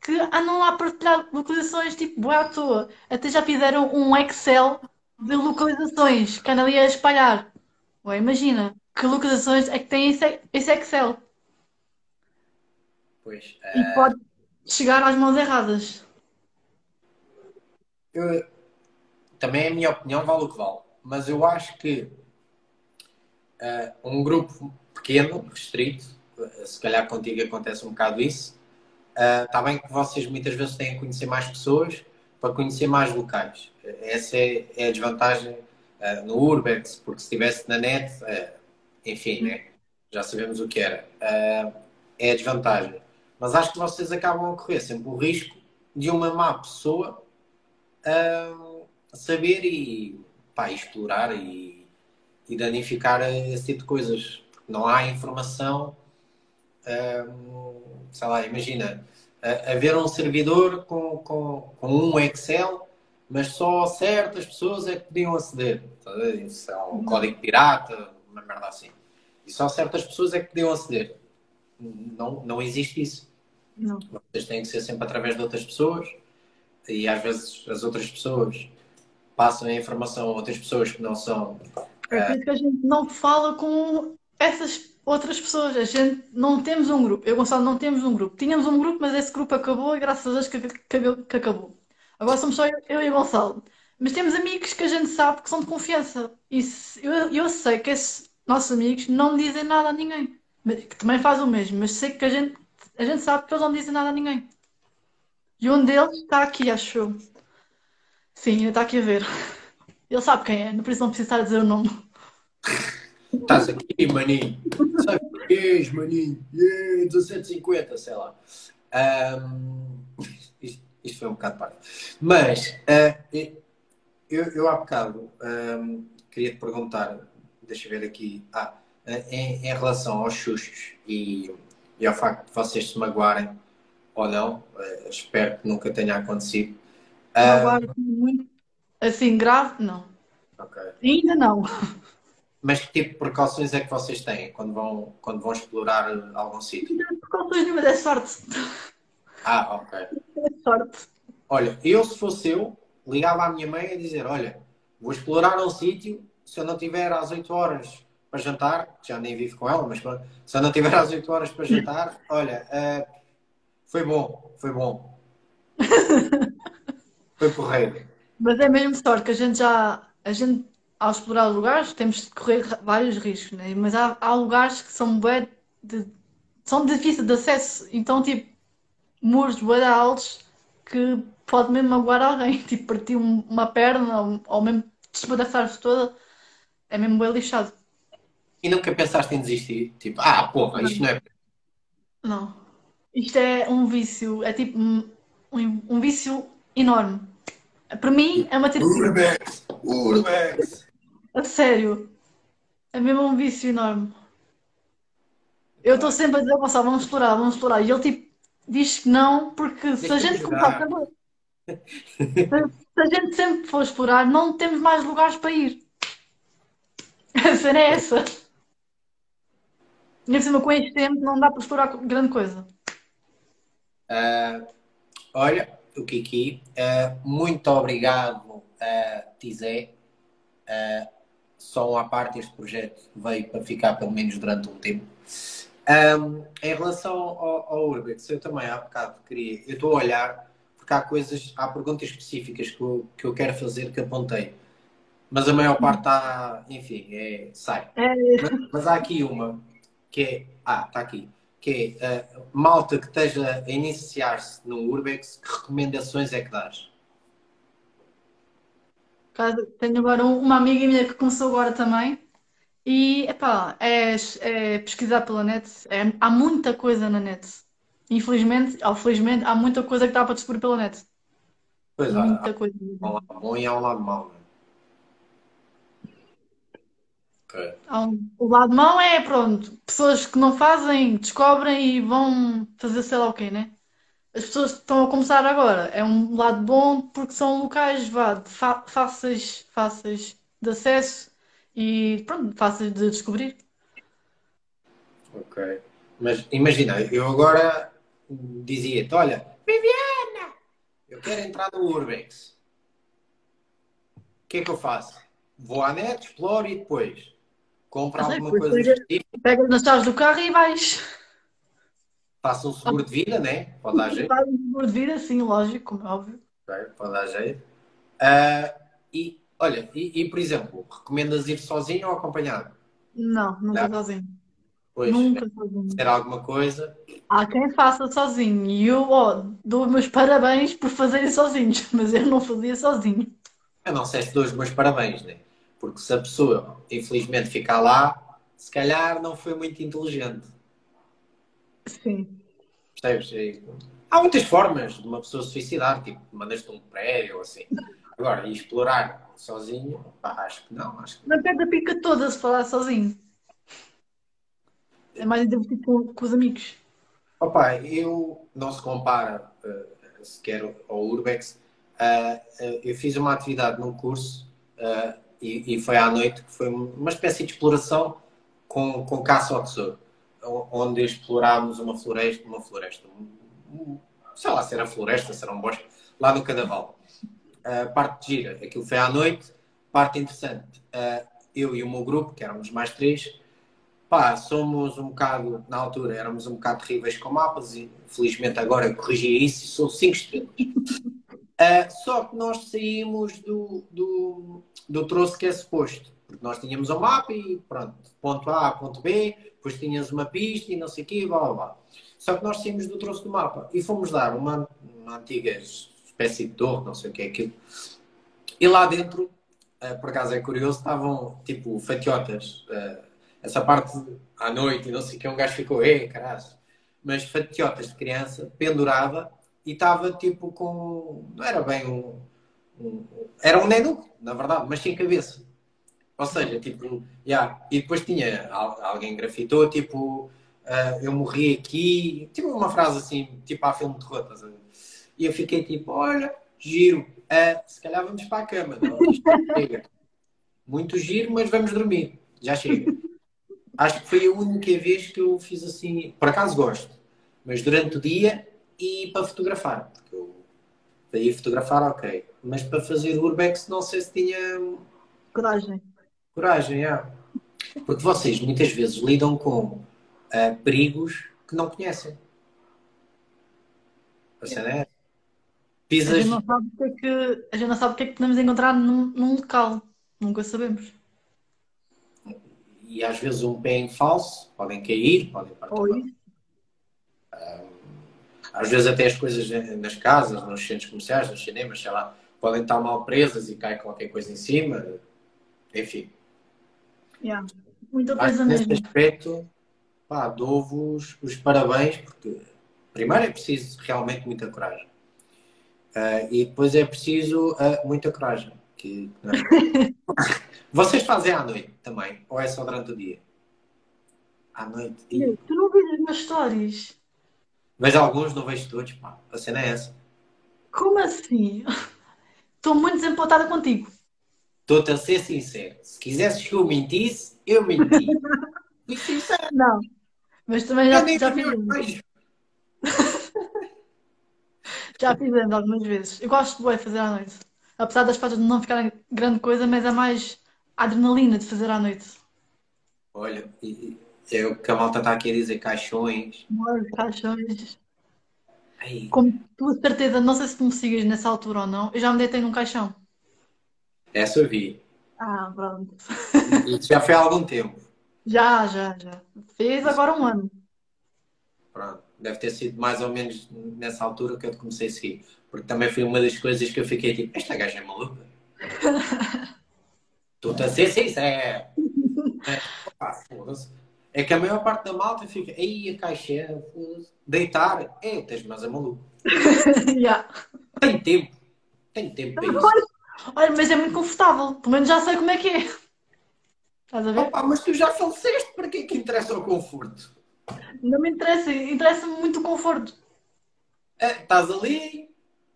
que andam lá a partilhar localizações tipo boa à toa. Até já fizeram um Excel de localizações que andam ali a espalhar. Ué, imagina, que localizações é que tem esse, esse Excel? Pois. E uh... pode chegar às mãos erradas. Eu, também a minha opinião vale o que vale mas eu acho que uh, um grupo pequeno, restrito, uh, se calhar contigo acontece um bocado isso, está uh, bem que vocês muitas vezes têm que conhecer mais pessoas para conhecer mais locais. Essa é, é a desvantagem no Urbex, porque se estivesse na net, enfim, né? já sabemos o que era. é a desvantagem. Mas acho que vocês acabam a correr sempre o risco de uma má pessoa saber e pá, explorar e, danificar esse tipo de coisas. Não há informação, hum, sei lá, imagina, haver um servidor com, com, com um Excel, mas só certas pessoas é que podiam aceder. Isso é um código pirata, uma merda assim. E só certas pessoas é que podiam aceder. Não, não existe isso. Não. Vocês têm que ser sempre através de outras pessoas e às vezes as outras pessoas passam a informação a outras pessoas que não são. É por isso que a gente não fala com essas outras pessoas. A gente não temos um grupo. Eu, Gonçalo, não temos um grupo. Tínhamos um grupo, mas esse grupo acabou e graças a Deus que, que, que acabou. Agora somos só eu, eu e o Gonçalo. Mas temos amigos que a gente sabe que são de confiança. E se, eu, eu sei que esses nossos amigos não dizem nada a ninguém. Que também faz o mesmo, mas sei que a gente, a gente sabe que eles não dizem nada a ninguém. E um deles está aqui, acho eu. Sim, está aqui a ver. Ele sabe quem é, por isso não precisa estar a dizer o nome. Estás aqui, maninho. Sabe quem és, maninho? Yeah, 1750, sei lá. Um, isto, isto, foi um bocado parte. Mas, uh, eu, eu há bocado um, queria te perguntar, deixa eu ver aqui. Ah, em, em relação aos sustos e, e ao facto de vocês se magoarem ou não, uh, espero que nunca tenha acontecido. Uh, muito assim grave, não. Okay. Ainda não. Mas que tipo de precauções é que vocês têm quando vão, quando vão explorar algum sítio? Não precauções nenhuma, é sorte. Ah, ok. É sorte. Olha, eu se fosse eu, ligava à minha mãe a dizer, olha, vou explorar um sítio, se eu não tiver às 8 horas para jantar, já nem vivo com ela, mas se eu não tiver às 8 horas para jantar, olha, uh, foi bom, foi bom. <laughs> foi correto. Mas é mesmo sorte que a gente já, a gente, ao explorar lugares, temos de correr vários riscos, né? mas há, há lugares que são bem de, são difíceis de acesso, então tipo, muros bem altos que pode mesmo magoar alguém, <laughs> tipo, partir uma perna ou, ou mesmo despedaçar-se toda, é mesmo bem lixado. E nunca pensaste em desistir? Tipo, ah, porra, isto não é. Não. Isto é um vício, é tipo um, um vício enorme. Para mim é uma terapia. Urbex! Urbex! A sério. É mesmo um vício enorme. Eu estou sempre a dizer, Gonçalo, vamos explorar, vamos explorar. E ele tipo diz que não, porque se a gente começar se a gente sempre for explorar, não temos mais lugares para ir. A cena é essa. E cima com este tempo não dá para explorar grande coisa. Uh, olha, o Kiki, uh, muito obrigado, uh, Tizé. Uh, só à parte este projeto veio para ficar pelo menos durante um tempo. Um, em relação ao, ao Urbex, eu também há bocado queria. Eu estou a olhar, porque há coisas, há perguntas específicas que eu, que eu quero fazer que apontei. Mas a maior parte está, enfim, é, sai. É. Mas, mas há aqui uma que é. Ah, está aqui. Que é uh, malta que esteja a iniciar-se no Urbex, que recomendações é que dás? Tenho agora uma amiga minha que começou agora também. E, epá, é, é pesquisar pela net. É, há muita coisa na net. Infelizmente, ou felizmente, há muita coisa que dá para descobrir pela net. Pois há, muita há, coisa. Há um lado bom e há um lado mau. Okay. O lado mau é, pronto, pessoas que não fazem, descobrem e vão fazer sei lá o quê, né? As pessoas que estão a começar agora, é um lado bom porque são locais vá, fáceis, fáceis de acesso e pronto, fáceis de descobrir. Ok. Mas imagina, eu agora dizia-te, olha, Viviana, eu quero entrar no Urbex. O que é que eu faço? Vou à net, exploro e depois compra Mas alguma coisa específica. Pegas nas chaves do carro e vais. Faça um seguro de vida, né? Pode dar jeito. Faz um seguro de vida, sim, lógico, é óbvio. Pode dar jeito. Uh, e, olha, e, e, por exemplo, recomendas ir sozinho ou acompanhado? Não, nunca não? sozinho. Pois, nunca é, sozinho. Ser alguma coisa. Há quem faça sozinho. E eu oh, dou meus parabéns por fazerem sozinhos, <laughs> mas eu não fazia sozinho. Eu não sei se dou os meus parabéns, né? Porque se a pessoa, infelizmente, ficar lá, se calhar não foi muito inteligente. Sim. Percebes? Há muitas formas de uma pessoa se suicidar, tipo, mandas-te um prédio ou assim. Agora, explorar sozinho, pá, acho que não. Acho que... Não perde a pica toda se falar sozinho. É mais divertido com, com os amigos. Opa, eu não se compara uh, sequer ao Urbex. Uh, uh, eu fiz uma atividade num curso e, e, foi à noite, que foi uma espécie de exploração com, com caça ao tesouro, onde explorámos uma floresta, uma floresta, sei lá se era floresta, se era um bosque, lá no Cadaval. Uh, parte gira, aquilo foi à noite, parte interessante, uh, eu e o meu grupo, que éramos mais três, pá, somos um bocado, na altura, éramos um bocado terríveis com mapas e felizmente agora corrigi isso e sou cinco estrelas. Uh, só que nós saímos do, do, do troço que é suposto. Porque nós tínhamos um mapa e pronto, ponto A, ponto B, depois tínhamos uma pista e não sei o quê, blá blá blá. Só que nós saímos do troço do mapa e fomos dar uma, uma antiga espécie de torre, não sei o que é aquilo. E lá dentro, uh, por acaso é curioso, estavam tipo fatiotas. Uh, essa parte à noite e não sei o que, um gajo ficou, ei, caralho. Mas fatiotas de criança, pendurada e estava tipo com. Não era bem um. um era um nenuco, na verdade, mas sem cabeça. Ou seja, tipo, yeah. e depois tinha alguém grafitou, tipo, uh, eu morri aqui, tipo uma frase assim, tipo a filme de terror, E eu fiquei tipo, olha, giro, uh, se calhar vamos para a cama. Muito giro, mas vamos dormir, já chega. Acho que foi a única vez que eu fiz assim, por acaso gosto, mas durante o dia e para fotografar. Porque eu, para ir fotografar, ok. Mas para fazer urbex, não sei se tinha. Coragem. Coragem, é. Porque vocês muitas vezes lidam com uh, perigos que não conhecem. A cena é. Pisas... A gente não sabe o que é que, a gente não sabe o que, é que podemos encontrar num, num local. Nunca sabemos. E às vezes um pé em falso, podem cair, podem partir. Uh, às vezes até as coisas nas casas, nos centros comerciais, nos cinemas, sei lá, podem estar mal presas e cai qualquer coisa em cima. Enfim. Yeah. Muita coisa mesmo. Nesse aspecto, pá, dou-vos os parabéns, porque primeiro é preciso realmente muita coragem. Uh, e depois é preciso uh, muita coragem. Que, é? <laughs> Vocês fazem à noite também? Ou é só durante o dia? À noite. E... Tu não vês as minhas stories? Vejo alguns, não vejo todos. Pá. A cena é essa. Como assim? Estou muito desempotada contigo. Estou-te a ser sincero. Se quisesses que eu mentisse, eu menti. <laughs> Fui sincero. Não. Mas também já, já fizemos. <laughs> já fizemos algumas vezes. Eu gosto de fazer à noite. Apesar das fotos não ficarem grande coisa, mas é mais adrenalina de fazer à noite. Olha, é o que a malta está aqui a dizer, caixões. caixões. Ai. Com tua certeza, não sei se tu me sigues nessa altura ou não, eu já me deitei num caixão. Essa eu vi. Ah, pronto. Isso já foi há algum tempo. <laughs> Já, já, já. Fez agora um ano. Pronto. Deve ter sido mais ou menos nessa altura que eu te comecei a seguir. Porque também foi uma das coisas que eu fiquei tipo, esta gaja é maluca. <laughs> Estou-te a ser sincero. É, é que a maior parte da malta fica, aí a caixeira, deitar, é, tens mas é maluco. <laughs> yeah. Tem tempo. Tem tempo para isso. Olha, mas é muito confortável. Pelo menos já sei como é que é. Estás a ver? Opa, mas tu já faleceste, para que é que interessa o conforto? Não me interessa, interessa-me muito o conforto. É, estás ali,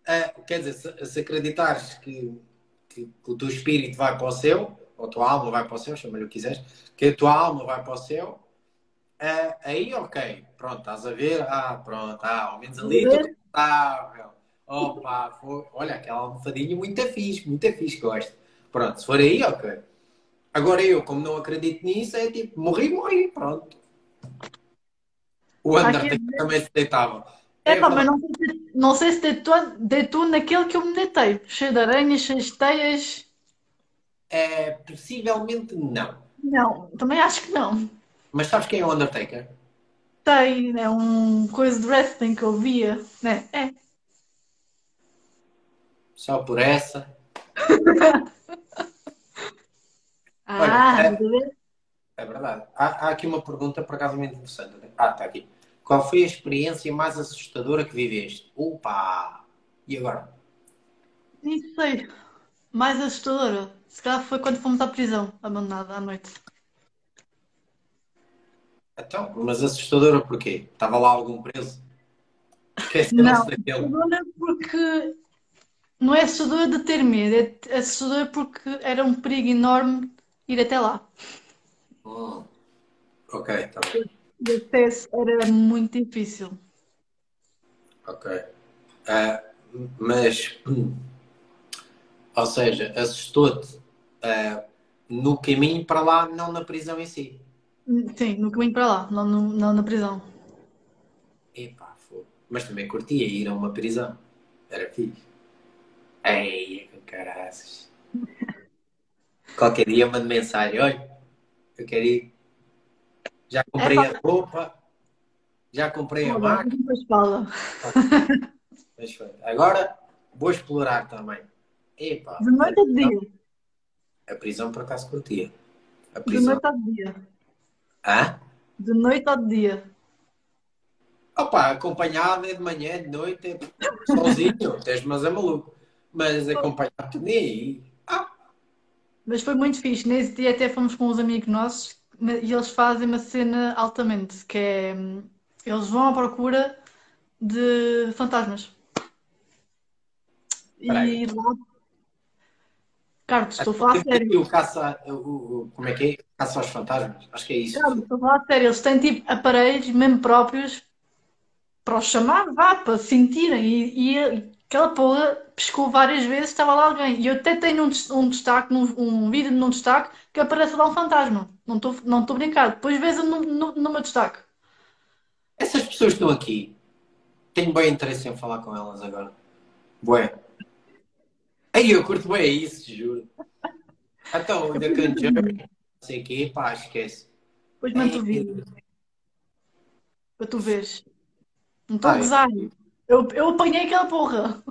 é, quer dizer, se, se acreditares que, que, que, o teu espírito vai para o céu, ou a tua alma vai para o céu, chama-lhe o que quiseres, que a tua alma vai para o céu, aí ok, pronto, estás a ver, ah, pronto, ah, ao menos ali estou confortável. Opa, foi, olha, aquela almofadinha muito fixe, muito fixe, gosto. Pronto, se for aí, ok. Agora eu, como não acredito nisso, é tipo, morri, morri, pronto. O Undertaker também se deitava. É, pá, mas não sei, se, não sei se deitou, deitou naquele que eu me deitei. Cheio de aranhas, cheio de teias. É, possivelmente não. Não, também acho que não. Mas sabes quem é o Undertaker? Tem, é um coisa de wrestling que eu via. Né? É. Só por essa. <laughs> ah, Olha, é, é verdade. Há, há, aqui uma pergunta por acaso muito interessante. Ah, está aqui. Qual foi a experiência mais assustadora que viveste? Opa! E agora? Nem sei. Mais assustadora? Se calhar foi quando fomos à prisão, abandonada à noite. Então, mas assustadora porquê? Estava lá algum preso? Não, assustadora porque não é assustadora de ter medo, é assustadora porque era um perigo enorme ir até lá. Oh. Ok, está bem. O acesso era muito difícil. Ok. Uh, mas, ou seja, assustou-te uh, no caminho para lá, não na prisão em si. Sim, no caminho para lá, não, no, não na prisão. Epá, foi. Mas também curtia ir a uma prisão. Era fixe. Ei, que caraças. <laughs> Qualquer dia mando mensagem, olha, eu quero ir. Já comprei é, a roupa, já comprei a máquina. Agora vou explorar também. Epa, de noite ou de dia? A prisão por acaso curtia. A prisão... De noite de dia? Hã? De noite de dia? Opa, acompanhado é de manhã, de noite, é sozinho, <laughs> tens mas é maluco. Mas acompanhado nem aí. Ah, Mas foi muito fixe. Nesse dia até fomos com uns amigos nossos e eles fazem uma cena altamente, que é eles vão à procura de fantasmas. Peraí. E lá, Carlos, estou a falar a sério. O caça, o, o- como é que é? Caça aos fantasmas? Acho que é isso. Carlos, estou a falar a sério. Eles têm tipo aparelhos mesmo próprios para os chamar, vá, para sentirem. E, e aquela porra pescou várias vezes, estava lá alguém. E eu até tenho um, um destaque, num- um vídeo num destaque, que aparece lá um fantasma. Não estou não estou a brincar. Depois vês no, no, no meu destaque. Essas pessoas que estão aqui, tenho bem interesse em falar com elas agora. Bué. Aí eu curto bem isso, juro. Então, o da Conjuring, não sei o quê, pá, esquece. Depois mando o vídeo para tu veres. Não estou a Ah, é. gozar. Eu, eu apanhei aquela porra.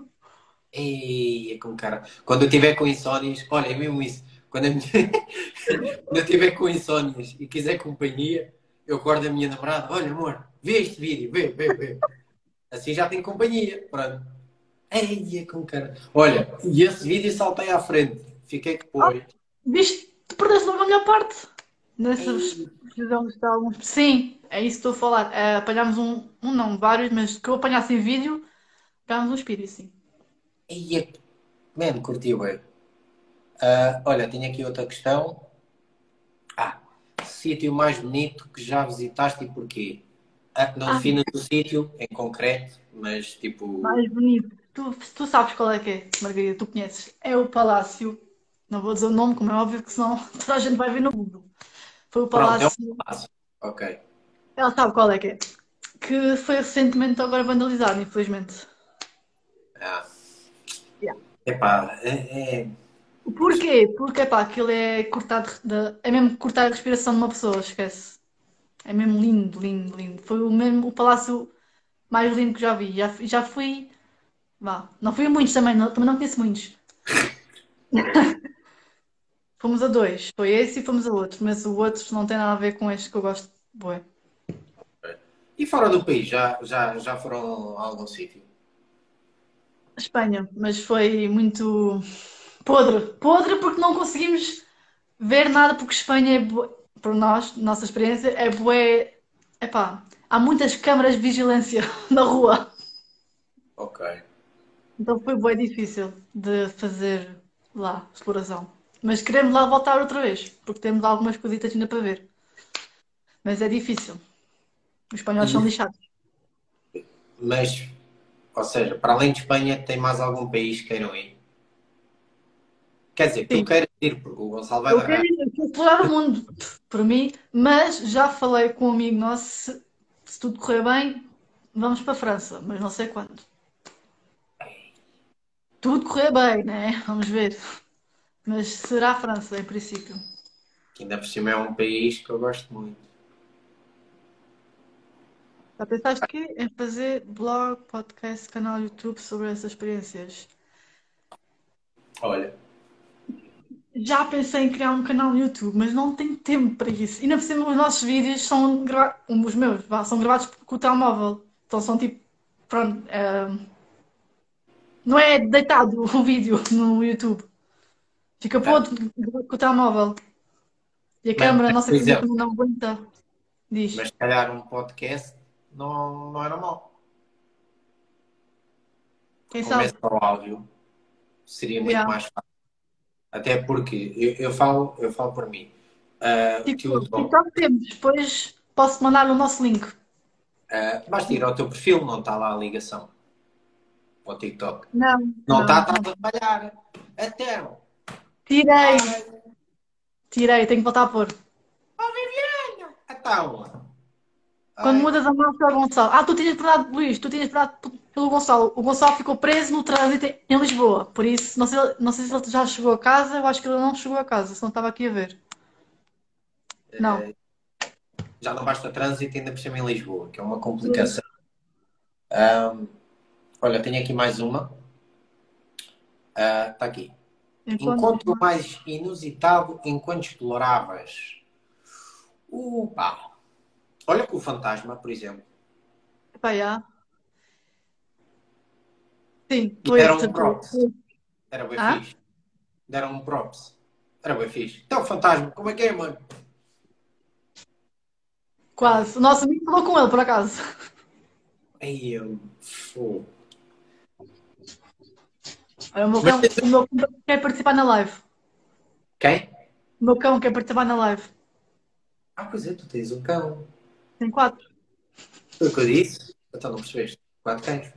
Ei, é com cara. Quando eu tiver com insónias, olha, é mesmo isso. Quando, a <laughs> minha- Quando eu tiver com insónias e quiser companhia, eu acordo a minha namorada, olha, amor, vê este vídeo, vê, vê, vê. Assim já tenho companhia. Pronto. Ei, é com cara. Olha, e esse vídeo saltei à frente. Fiquei que foi. Viste? Tu perdeste logo a melhor parte. Nessas fizemos de alguns. Sim, é isso que estou a falar. É, apanhámos um, um não, vários, mas que eu apanhasse em vídeo, apanhámos um espírito, sim. Ei, é... Man, curti bem. Ah, olha, tenho aqui outra questão. Ah, sítio mais bonito que já visitaste e porquê? Ah, não Ah. definas o sítio em concreto, mas tipo. Mais bonito. Tu, tu sabes qual é que é, Margarida, tu conheces. É o Palácio. Não vou dizer o nome, como é óbvio que senão <laughs> toda a gente vai ver no mundo. Foi o Pronto, é Palácio. um passo. Ok. Ela sabe qual é que é. Que foi recentemente agora vandalizado, infelizmente. Ah. Yeah. Epá, é, é- Porquê? Porque, pá, aquilo é cortar, de- é mesmo cortar a respiração de uma pessoa, esquece. É mesmo lindo, lindo, lindo. Foi o mesmo, o palácio mais lindo que já vi. Já, já fui, vá, não fui a muitos também, não- também não conheço muitos. <laughs> Fomos a dois, foi esse e fomos a outro, mas o outro não tem nada a ver com este que eu gosto. Bué. E fora do país, já, já, já foram a algum sítio? Espanha, mas foi muito podre. Podre porque não conseguimos ver nada, porque Espanha é, para nós, nossa experiência, é bué. Epá, há muitas câmaras de vigilância <laughs> na rua. Ok. Então foi bué difícil de fazer lá exploração. Mas queremos lá voltar outra vez, porque temos algumas coisitas ainda para ver. Mas é difícil. Os espanhóis são lixados. Mas, ou seja, para além de Espanha, tem mais algum país que queiram ir? Quer dizer, que Sim. tu queiras ir, porque o Gonçalo vai Eu quero, ir- eu quero explorar o mundo, por mim, mas já falei com um amigo nosso, se, se tudo correr bem, vamos para a França, mas não sei quando. Tudo correr bem, né? Vamos ver. Mas será a França, em princípio. Que ainda por cima é um país que eu gosto muito. Já pensaste que em fazer blog, podcast, canal YouTube sobre essas experiências? Olha, Já pensei em criar um canal no YouTube, mas não tenho tempo para isso. E ainda por cima os nossos vídeos são gravados, os meus, são gravados com o telemóvel. Então são tipo, pronto, eh, não é deitado <laughs> o vídeo no YouTube. Fica podre gravado com o telemóvel. E a câmera, a mas, nossa câmera não aguenta. Diz. mas se calhar um podcast não, não era mal. Quem sabe? Começa ao áudio seria muito Yeah. mais fácil. Até porque eu, eu falo, eu falo por mim. O TikTok, temos. Depois posso mandar o nosso link. ah, basta ir ao teu perfil, não está lá a ligação ao TikTok. Não, Não não. está, a falhar. Até. Tirei, Ai, tirei, tenho que voltar a pôr. Viviane! Então. Quando Ai, mudas a ao Gonçalo. Ah, tu tinhas perguntado, Luís, tu tinhas perguntado pelo Gonçalo. O Gonçalo ficou preso no trânsito em Lisboa. Por isso, não sei, não sei se ele já chegou a casa. Eu acho que ele não chegou a casa, senão estava aqui a ver. Não. eh, já não basta trânsito ainda por cima em Lisboa, que é uma complicação. Ahm, olha, tenho aqui mais uma. Está aqui. Enquanto... Encontro mais inusitado enquanto exploravas. Upa! Olha que o fantasma, por exemplo. Pá, já. Sim, foi deram um props. Era bem Ah? fixe. Deram um props. Era bem fixe. Então, fantasma, como é que é, mano? Quase. O nosso amigo falou com ele, por acaso. Aí eu. Fogo. Olha, o meu cão, o meu cão quer participar na live. Quem? O meu cão quer participar na live. Ah, pois é, tu tens um cão. Tem quatro. Foi o que eu disse? Então não percebeste? Quatro cães.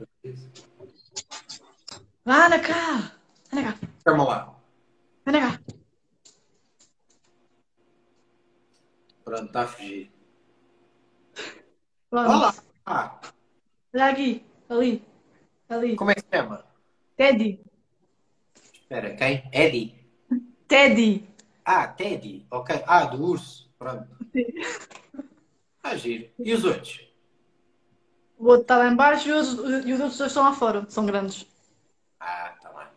Ah, anda cá! Anda cá! Calma lá. Anda cá! Pronto, está a fugir. Pronto. Olá! Ah, Olha aqui. Ali. Ali. como é que se chama? Teddy. Espera, quem? Eddie. Teddy. Ah, Teddy. Ok. Ah, do urso. Pronto. Sim. Ah, giro. E os outros? O outro está lá em baixo e os, e os outros dois estão lá fora. São grandes. Ah, tá bem.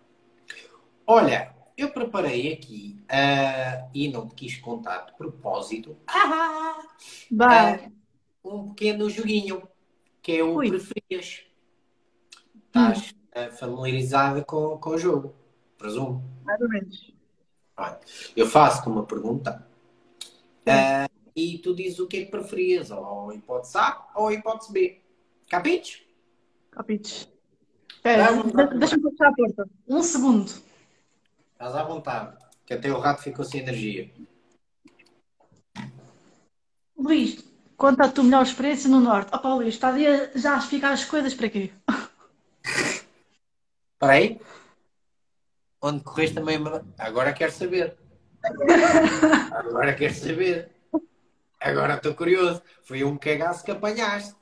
Olha, eu preparei aqui ah, e não te quis contar de propósito ah, Vai. um pequeno joguinho que é o Ui. Preferias. Estás ah, familiarizada com, com o jogo, presumo. Mais ou menos. Eu faço-te uma pergunta ah, e tu dizes o que é que preferias, ou a hipótese A ou a hipótese B. Capites? Capites. Deixa-me fechar a porta. Um segundo. Estás à vontade, que até o rato ficou sem energia. Luís, conta a tua melhor experiência no Norte. Opa, Luís, está ali a- já a explicar as coisas para quê? Espera aí. Onde correste também. uma- Agora quero saber. Agora quero saber. Agora estou curioso. Foi um cagaço que apanhaste.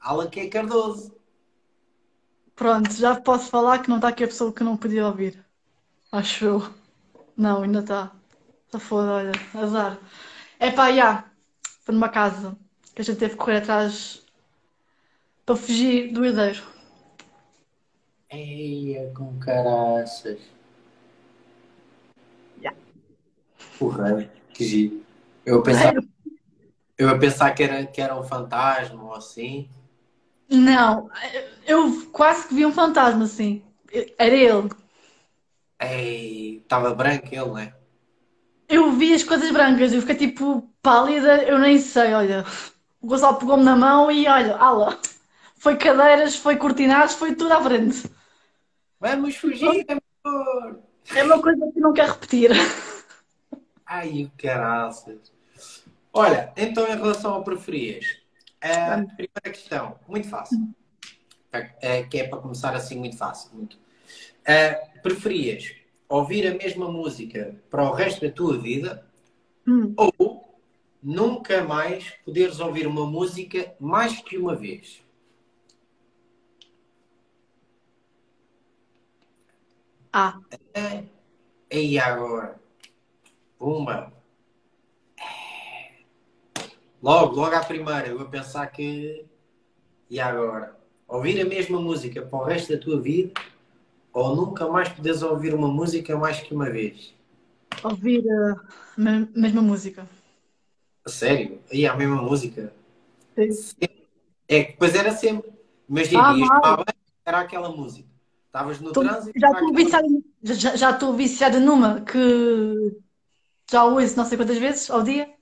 Alan que é Cardoso. Pronto, já posso falar que não está aqui a pessoa que não podia ouvir. Acho eu. Não, ainda está. Está foda, olha. Azar. É pá, já. Foi numa casa que a gente teve que correr atrás para fugir do herdeiro. Eia, com caraças. Já. Porra, que giro. Eu a pensar, eu a pensar que, era, que era um fantasma ou assim. Não, eu quase que vi um fantasma assim. Era ele. Ei, estava branco ele, né? Eu vi as coisas brancas, eu fiquei tipo pálida, eu nem sei, olha. O Gonçalo pegou-me na mão e olha, ala. Foi cadeiras, foi cortinados, foi tudo à frente. Vamos fugir, amor! É uma coisa que não quero repetir. Ai, o caraças. Olha, então em relação ao preferias, a primeira questão, muito fácil. Eh, Que é para começar assim, muito fácil. Muito. Eh, preferias ouvir a mesma música para o resto da tua vida Hum. ou nunca mais poderes ouvir uma música mais que uma vez? Ah, É. E agora? Pumba! É. Logo, logo à primeira, eu a pensar que. E agora? Ouvir a mesma música para o resto da tua vida ou nunca mais poderes ouvir uma música mais que uma vez? ouvir a me- mesma música. A sério? E a mesma música? Sim. É que depois era sempre. Imagina, Ah, ias tomar banho, era aquela música. Estavas no Tô- trânsito. já estou aquela- viciada, já- já viciada numa que já ouço não sei quantas vezes ao dia.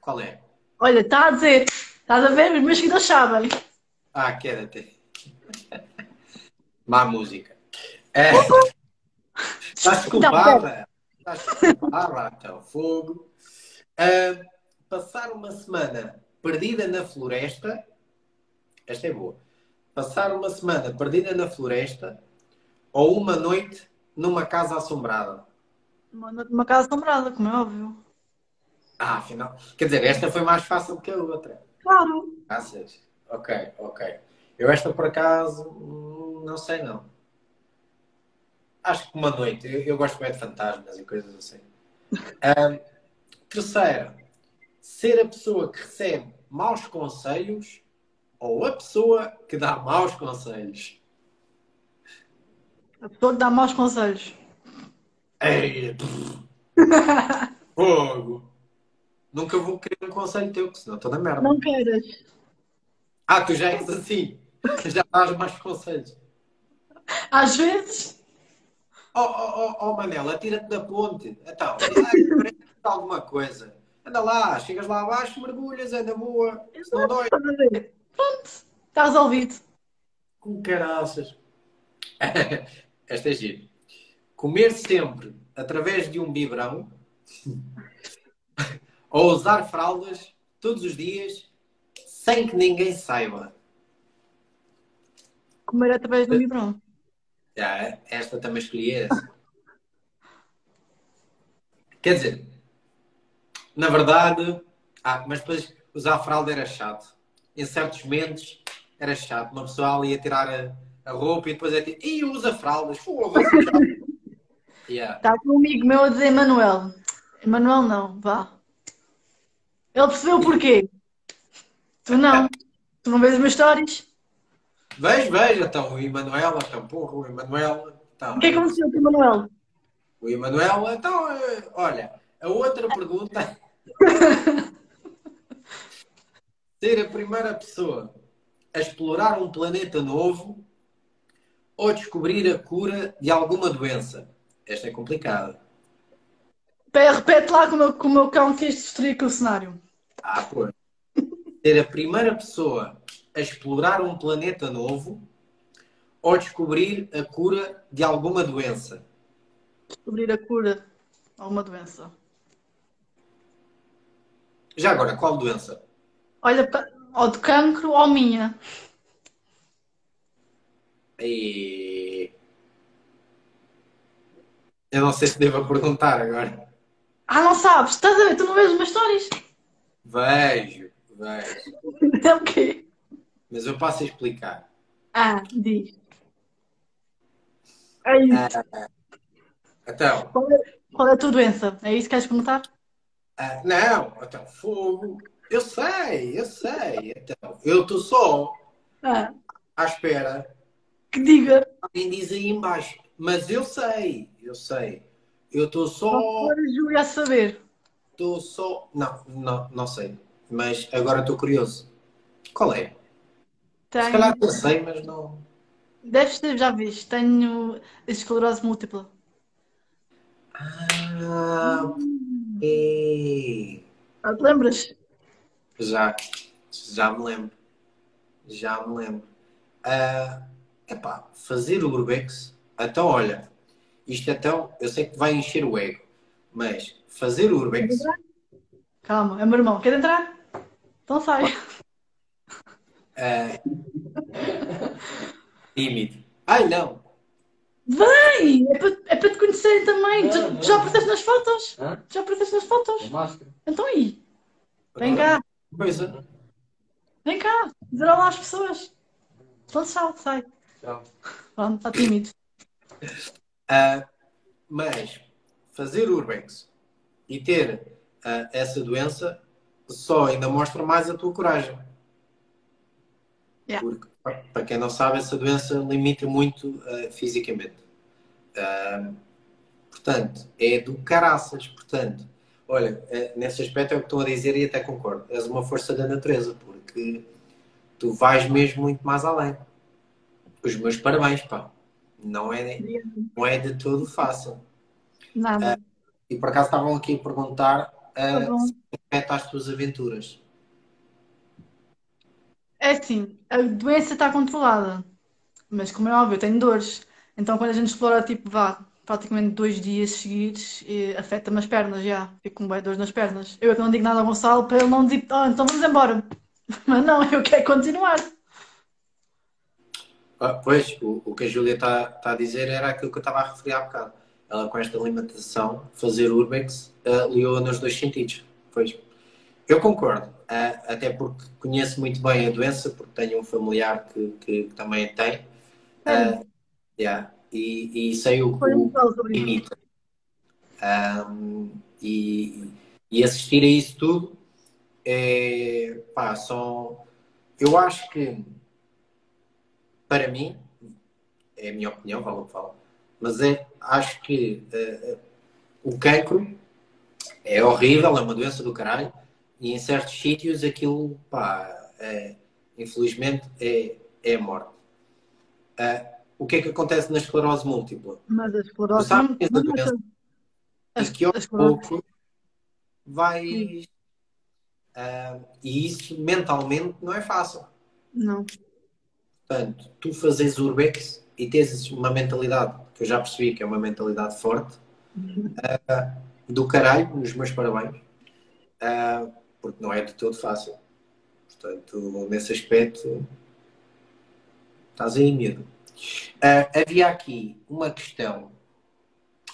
Qual é? Olha, está a dizer, estás a ver? Os meus seguidores sabem. Ah, queda-te. Má música. É. Estás desculpada. Estás desculpada, então. Fogo. Ah, passar uma semana perdida na floresta. Esta é boa. Passar uma semana perdida na floresta ou uma noite numa casa assombrada. Uma, uma casa assombrada, como é óbvio. Ah, afinal. Quer dizer, esta foi mais fácil que a outra. Claro. Achas? Ok, ok. Eu esta por acaso não sei não. Acho que uma noite. Eu, eu gosto bem de fantasmas e coisas assim. <laughs> Ahm, terceira, ser a pessoa que recebe maus conselhos ou a pessoa que dá maus conselhos. A pessoa que dá maus conselhos. Ei, pff, <laughs> fogo! Nunca vou querer um conselho teu, senão estou na merda. Não queiras. Ah, tu já és assim. Já dás mais conselhos. Às vezes, Oh, oh, oh, oh Manela, tira-te da ponte. Então, parece alguma coisa. Anda lá, chegas lá abaixo, mergulhas, anda boa. Não dói. Pronto, está resolvido. Com caraças. <laughs> Esta é giro. Comer sempre através de um biberão <laughs> ou usar fraldas todos os dias sem que ninguém saiba. Comer através do biberão. Já, esta também escolhi essa. Quer dizer, na verdade, ah, mas depois usar fralda era chato. Em certos momentos era chato. Uma pessoa ali ia tirar a, a roupa e depois é tipo, e usa fraldas, foda-se. Yeah. Está com um amigo meu a dizer Manuel. Manuel não, vá. Ele percebeu porquê. Tu não. Tu não vês as minhas histórias? Vejo, vejo. Então, o Emanuel, então, porra, o Emanuel. Então, o que é que aconteceu com o Emanuel? O Emanuel, então, eh, olha, a outra pergunta. <laughs> Ser a primeira pessoa a explorar um planeta novo ou descobrir a cura de alguma doença? Esta é complicada. Repete lá como, como o meu cão quis destruir o cenário. Ah, pô. Ser a primeira pessoa a explorar um planeta novo ou descobrir a cura de alguma doença? Descobrir a cura de alguma doença. Já agora, qual doença? Olha, ou de cancro ou minha. E... Eu não sei se devo perguntar agora. Ah, não sabes? Estás a ver? Tu não vês as minhas histórias? Vejo, vejo. É o quê? Mas eu passo a explicar. Ah, diz. É isso. Ah, então. Qual é, qual é a tua doença? É isso que queres perguntar? Ah, não, então, fogo. Eu sei, eu sei. Então, eu estou só ah. à espera. Que diga. Alguém diz aí embaixo. Mas eu sei, eu sei. Eu estou só. Não Júlia a saber. Estou só. Não, não, não sei. Mas agora estou curioso. Qual é? Tenho... Se calhar eu sei, mas não. Deves ter, já viste. Tenho esclerose múltipla. Ah, e... ah, te lembras? Já, já me lembro. Já me lembro. Uh, epá, fazer o Urbex, então olha, isto então, eu sei que vai encher o ego, mas fazer o Urbex. Calma, é meu irmão, quer entrar? Então sai. Uh, tímido. Ai não! Vem! É para, é para te conhecerem também. Não, já, não. já apareceste nas fotos? Hã? Já apareceste nas fotos? máscara. Então aí. Vem cá. Coisa. Vem cá. Dizer olá às pessoas. Então tchau, sai. Tchau. Pronto, está tímido. <laughs> Uh, mas fazer urbex e ter uh, essa doença só ainda mostra mais a tua coragem. Yeah. Porque, para quem não sabe, essa doença limita muito uh, fisicamente. portanto, é do caraças. Portanto, olha, nesse aspecto é o que estão a dizer e até concordo. És uma força da natureza, porque tu vais mesmo muito mais além. Os meus parabéns, pá não é, não é de todo fácil. Nada. Uh, e por acaso estavam aqui a perguntar uh, se afeta as tuas aventuras. É assim, a doença está controlada, mas como é óbvio, eu tenho dores. Então quando a gente explora, tipo, vá, praticamente dois dias seguidos, afeta-me as pernas já. Fico com bem dores nas pernas. Eu é que não digo nada ao Gonçalo para ele não dizer, oh, então vamos embora. <laughs> Mas não, eu quero continuar. Ah, pois, o, o que a Júlia está tá a dizer era aquilo que eu estava a referir há bocado. Ela, com esta limitação, fazer urbex, uh, liou nos dois sentidos. Pois, eu concordo, uh, até porque conheço muito bem a doença, porque tenho um familiar que, que, que também tem. Uh, yeah, e, e sei o que limita. Um, e, e assistir a isso tudo é pá, só. Eu acho que para mim, é a minha opinião, vale o que falo, mas é, acho que uh, o cancro é horrível, é uma doença do caralho, e em certos sítios aquilo, pá, é, infelizmente, é, é a morte. Uh, o que é que acontece na esclerose múltipla? Mas a esclerose não, doença, e que ao pouco vais. Uh, e isso mentalmente não é fácil. Não. Portanto, tu fazes urbex e tens uma mentalidade, que eu já percebi que é uma mentalidade forte, uh, do caralho, nos meus parabéns, uh, porque não é de todo fácil. Portanto, nesse aspecto, estás aí medo. Uh, havia aqui uma questão.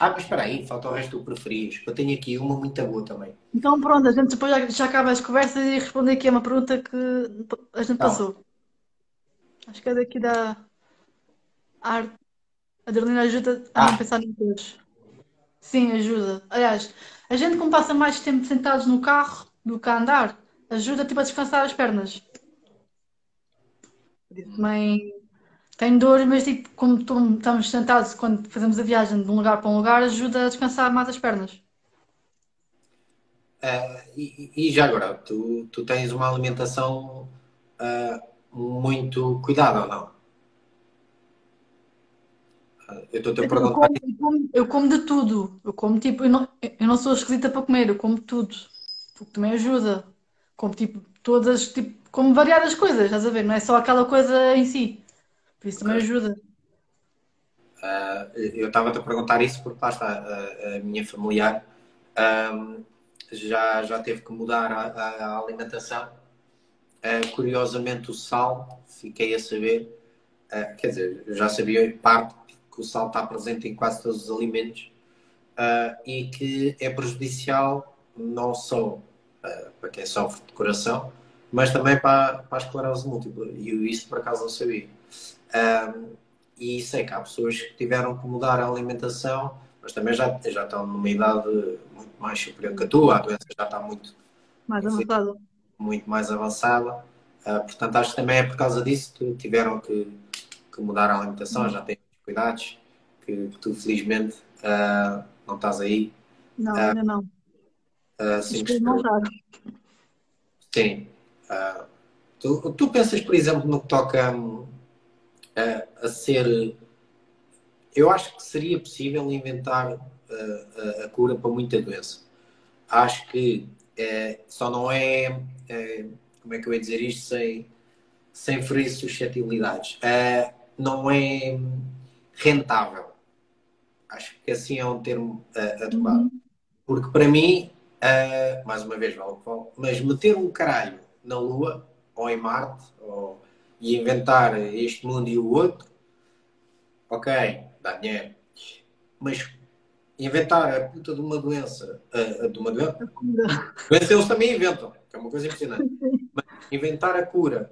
Ah, mas espera aí, falta o resto do preferias. Eu tenho aqui uma muito boa também. Então pronto, a gente depois já, já acaba as conversas e responder aqui a uma pergunta que a gente passou. Acho que é daqui da arte. A adrenalina ajuda a ah. não pensar em todos. Sim, ajuda. Aliás, a gente como passa mais tempo sentados no carro do que a andar, ajuda tipo a descansar as pernas. Também tem dor, mas tipo, como estamos sentados quando fazemos a viagem de um lugar para um lugar, ajuda a descansar mais as pernas. Uh, e, e, já agora, tu, tu tens uma alimentação uh, muito cuidada ou não? Eu estou-te a perguntar. Eu como, eu como, de tudo. Eu como tipo, eu não, eu não sou esquisita para comer, eu como tudo. O que também ajuda. Como tipo, todas, tipo, como variadas coisas, estás a ver? Não é só aquela coisa em si. Por isso também ajuda. Uh, eu estava-te a perguntar isso porque lá está, a, a minha familiar um, já, já teve que mudar a, a alimentação. Uh, curiosamente, o sal, fiquei a saber, uh, quer dizer, já sabia parte que o sal está presente em quase todos os alimentos e que é prejudicial não só para quem sofre de coração, mas também para, para a esclerose múltipla. E isso por acaso não sabia. E sei que há pessoas que tiveram que mudar a alimentação, mas também já, já estão numa idade muito mais superior que a tua, a doença já está muito mais avançada. Muito mais avançada. Uh, portanto, acho que também é por causa disso que tiveram que, que mudar a alimentação, já têm cuidados, que, que tu felizmente uh, não estás aí. Não, uh, ainda não. Uh, sim, sim. Tu, tu pensas, por exemplo, no que toca um, a, a ser. Eu acho que seria possível inventar a, a, a cura para muita doença. Acho que é, só não é, é, Como é que eu ia dizer isto sem, sem ferir suscetibilidades? É, não é rentável. Acho que assim é um termo adequado. Uhum. Porque para mim, mais uma vez, vale, vale, mas meter um caralho na Lua ou em Marte ou e inventar este mundo e o outro, ok, dá dinheiro. Mas inventar a puta de uma doença, de uma doença, doença eles também inventam, que é uma coisa impressionante. Mas inventar a cura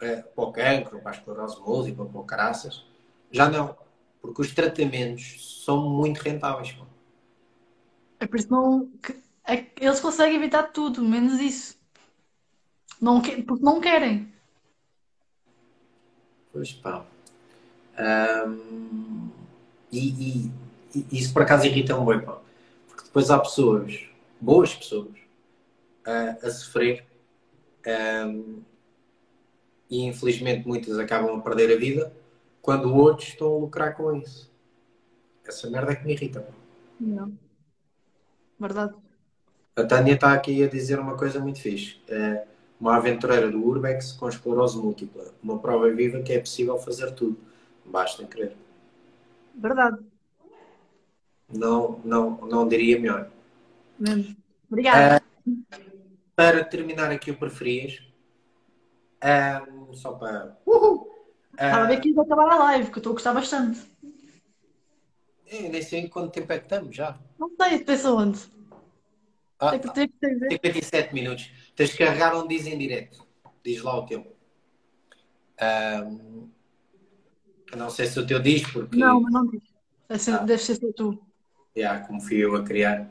é, para o cancro, para a esclerose múltipla, para o caraças, já não. Porque os tratamentos são muito rentáveis. Mano. É por isso não. É, eles conseguem evitar tudo, menos isso. Não, porque não querem. Pois pá. Um, e, e, e, isso por acaso irrita-me bem, pá. Porque depois há pessoas, boas pessoas, a, a sofrer um, e infelizmente muitas acabam a perder a vida quando outros estão a lucrar com isso. Essa merda é que me irrita. Não. Verdade. A Tânia está aqui a dizer uma coisa muito fixe. É, uma aventureira do Urbex com esclerose múltipla. Uma prova viva que é possível fazer tudo. Basta querer. Verdade. Não, não, não diria melhor. Obrigada. Uh, para terminar aqui o preferias, um, só para. Uhul! Estava a ver que ia acabar a live, que eu estou a gostar bastante. Eu nem sei quanto tempo é que estamos já. Não sei, pensa onde. Ah, tem que ter 57 minutos. Tens que carregar onde diz em direto. Diz lá o teu. Um, não sei se o teu diz, porque. Não, mas não diz. Deve, ah. deve ser tu. Yeah, como fui eu a criar.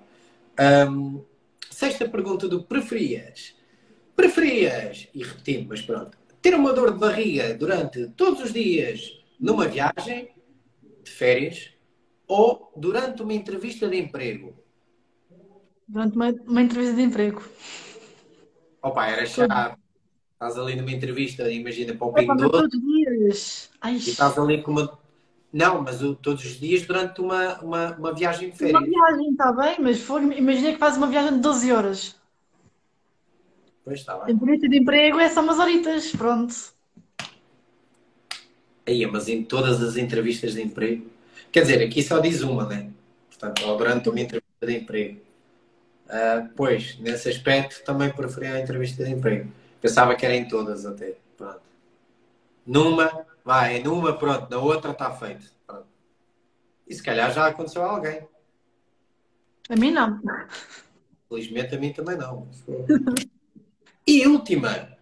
Um, sexta pergunta do preferias. Preferias, e repetindo, mas pronto, ter uma dor de barriga durante todos os dias numa viagem de férias ou durante uma entrevista de emprego? Durante uma, uma entrevista de emprego. Opa, era chato. Estás ali numa entrevista, imagina, para o Pingo Doce. Todos os dias. Ai. E estás ali com uma. Não, mas o, todos os dias durante uma, uma, uma viagem de férias. Uma viagem, está bem, mas for, imagina que faz uma viagem de 12 horas. Pois está bem. Entrevista de emprego é só umas horitas, pronto. Aí, mas em todas as entrevistas de emprego. Quer dizer, aqui só diz uma, né? Portanto, ou durante uma entrevista de emprego. Uh, pois, nesse aspecto também preferia a entrevista de emprego. Pensava que era em todas até. Pronto. Numa, vai, numa, pronto, na outra está feito. Pronto. E se calhar já aconteceu a alguém. A mim não. Felizmente a mim também não. e última,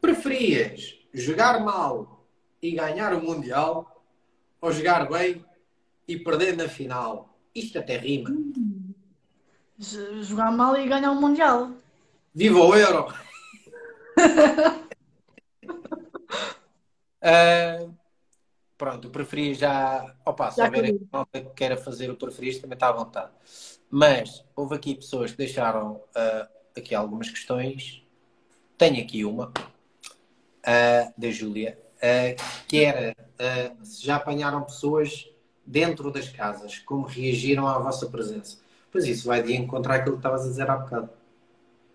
preferias jogar mal e ganhar o Mundial ou jogar bem e perder na final? Isto até rima. Jogar mal e ganhar o Mundial. Viva o Euro! <laughs> uh, pronto, o preferi já. Opa, se houver aqui que queira fazer o preferido, também está à vontade. Mas houve aqui pessoas que deixaram uh, aqui algumas questões. Tenho aqui uma uh, da Júlia, que era se já apanharam pessoas dentro das casas, como reagiram à vossa presença. Pois isso vai de encontrar aquilo que estavas a dizer há bocado.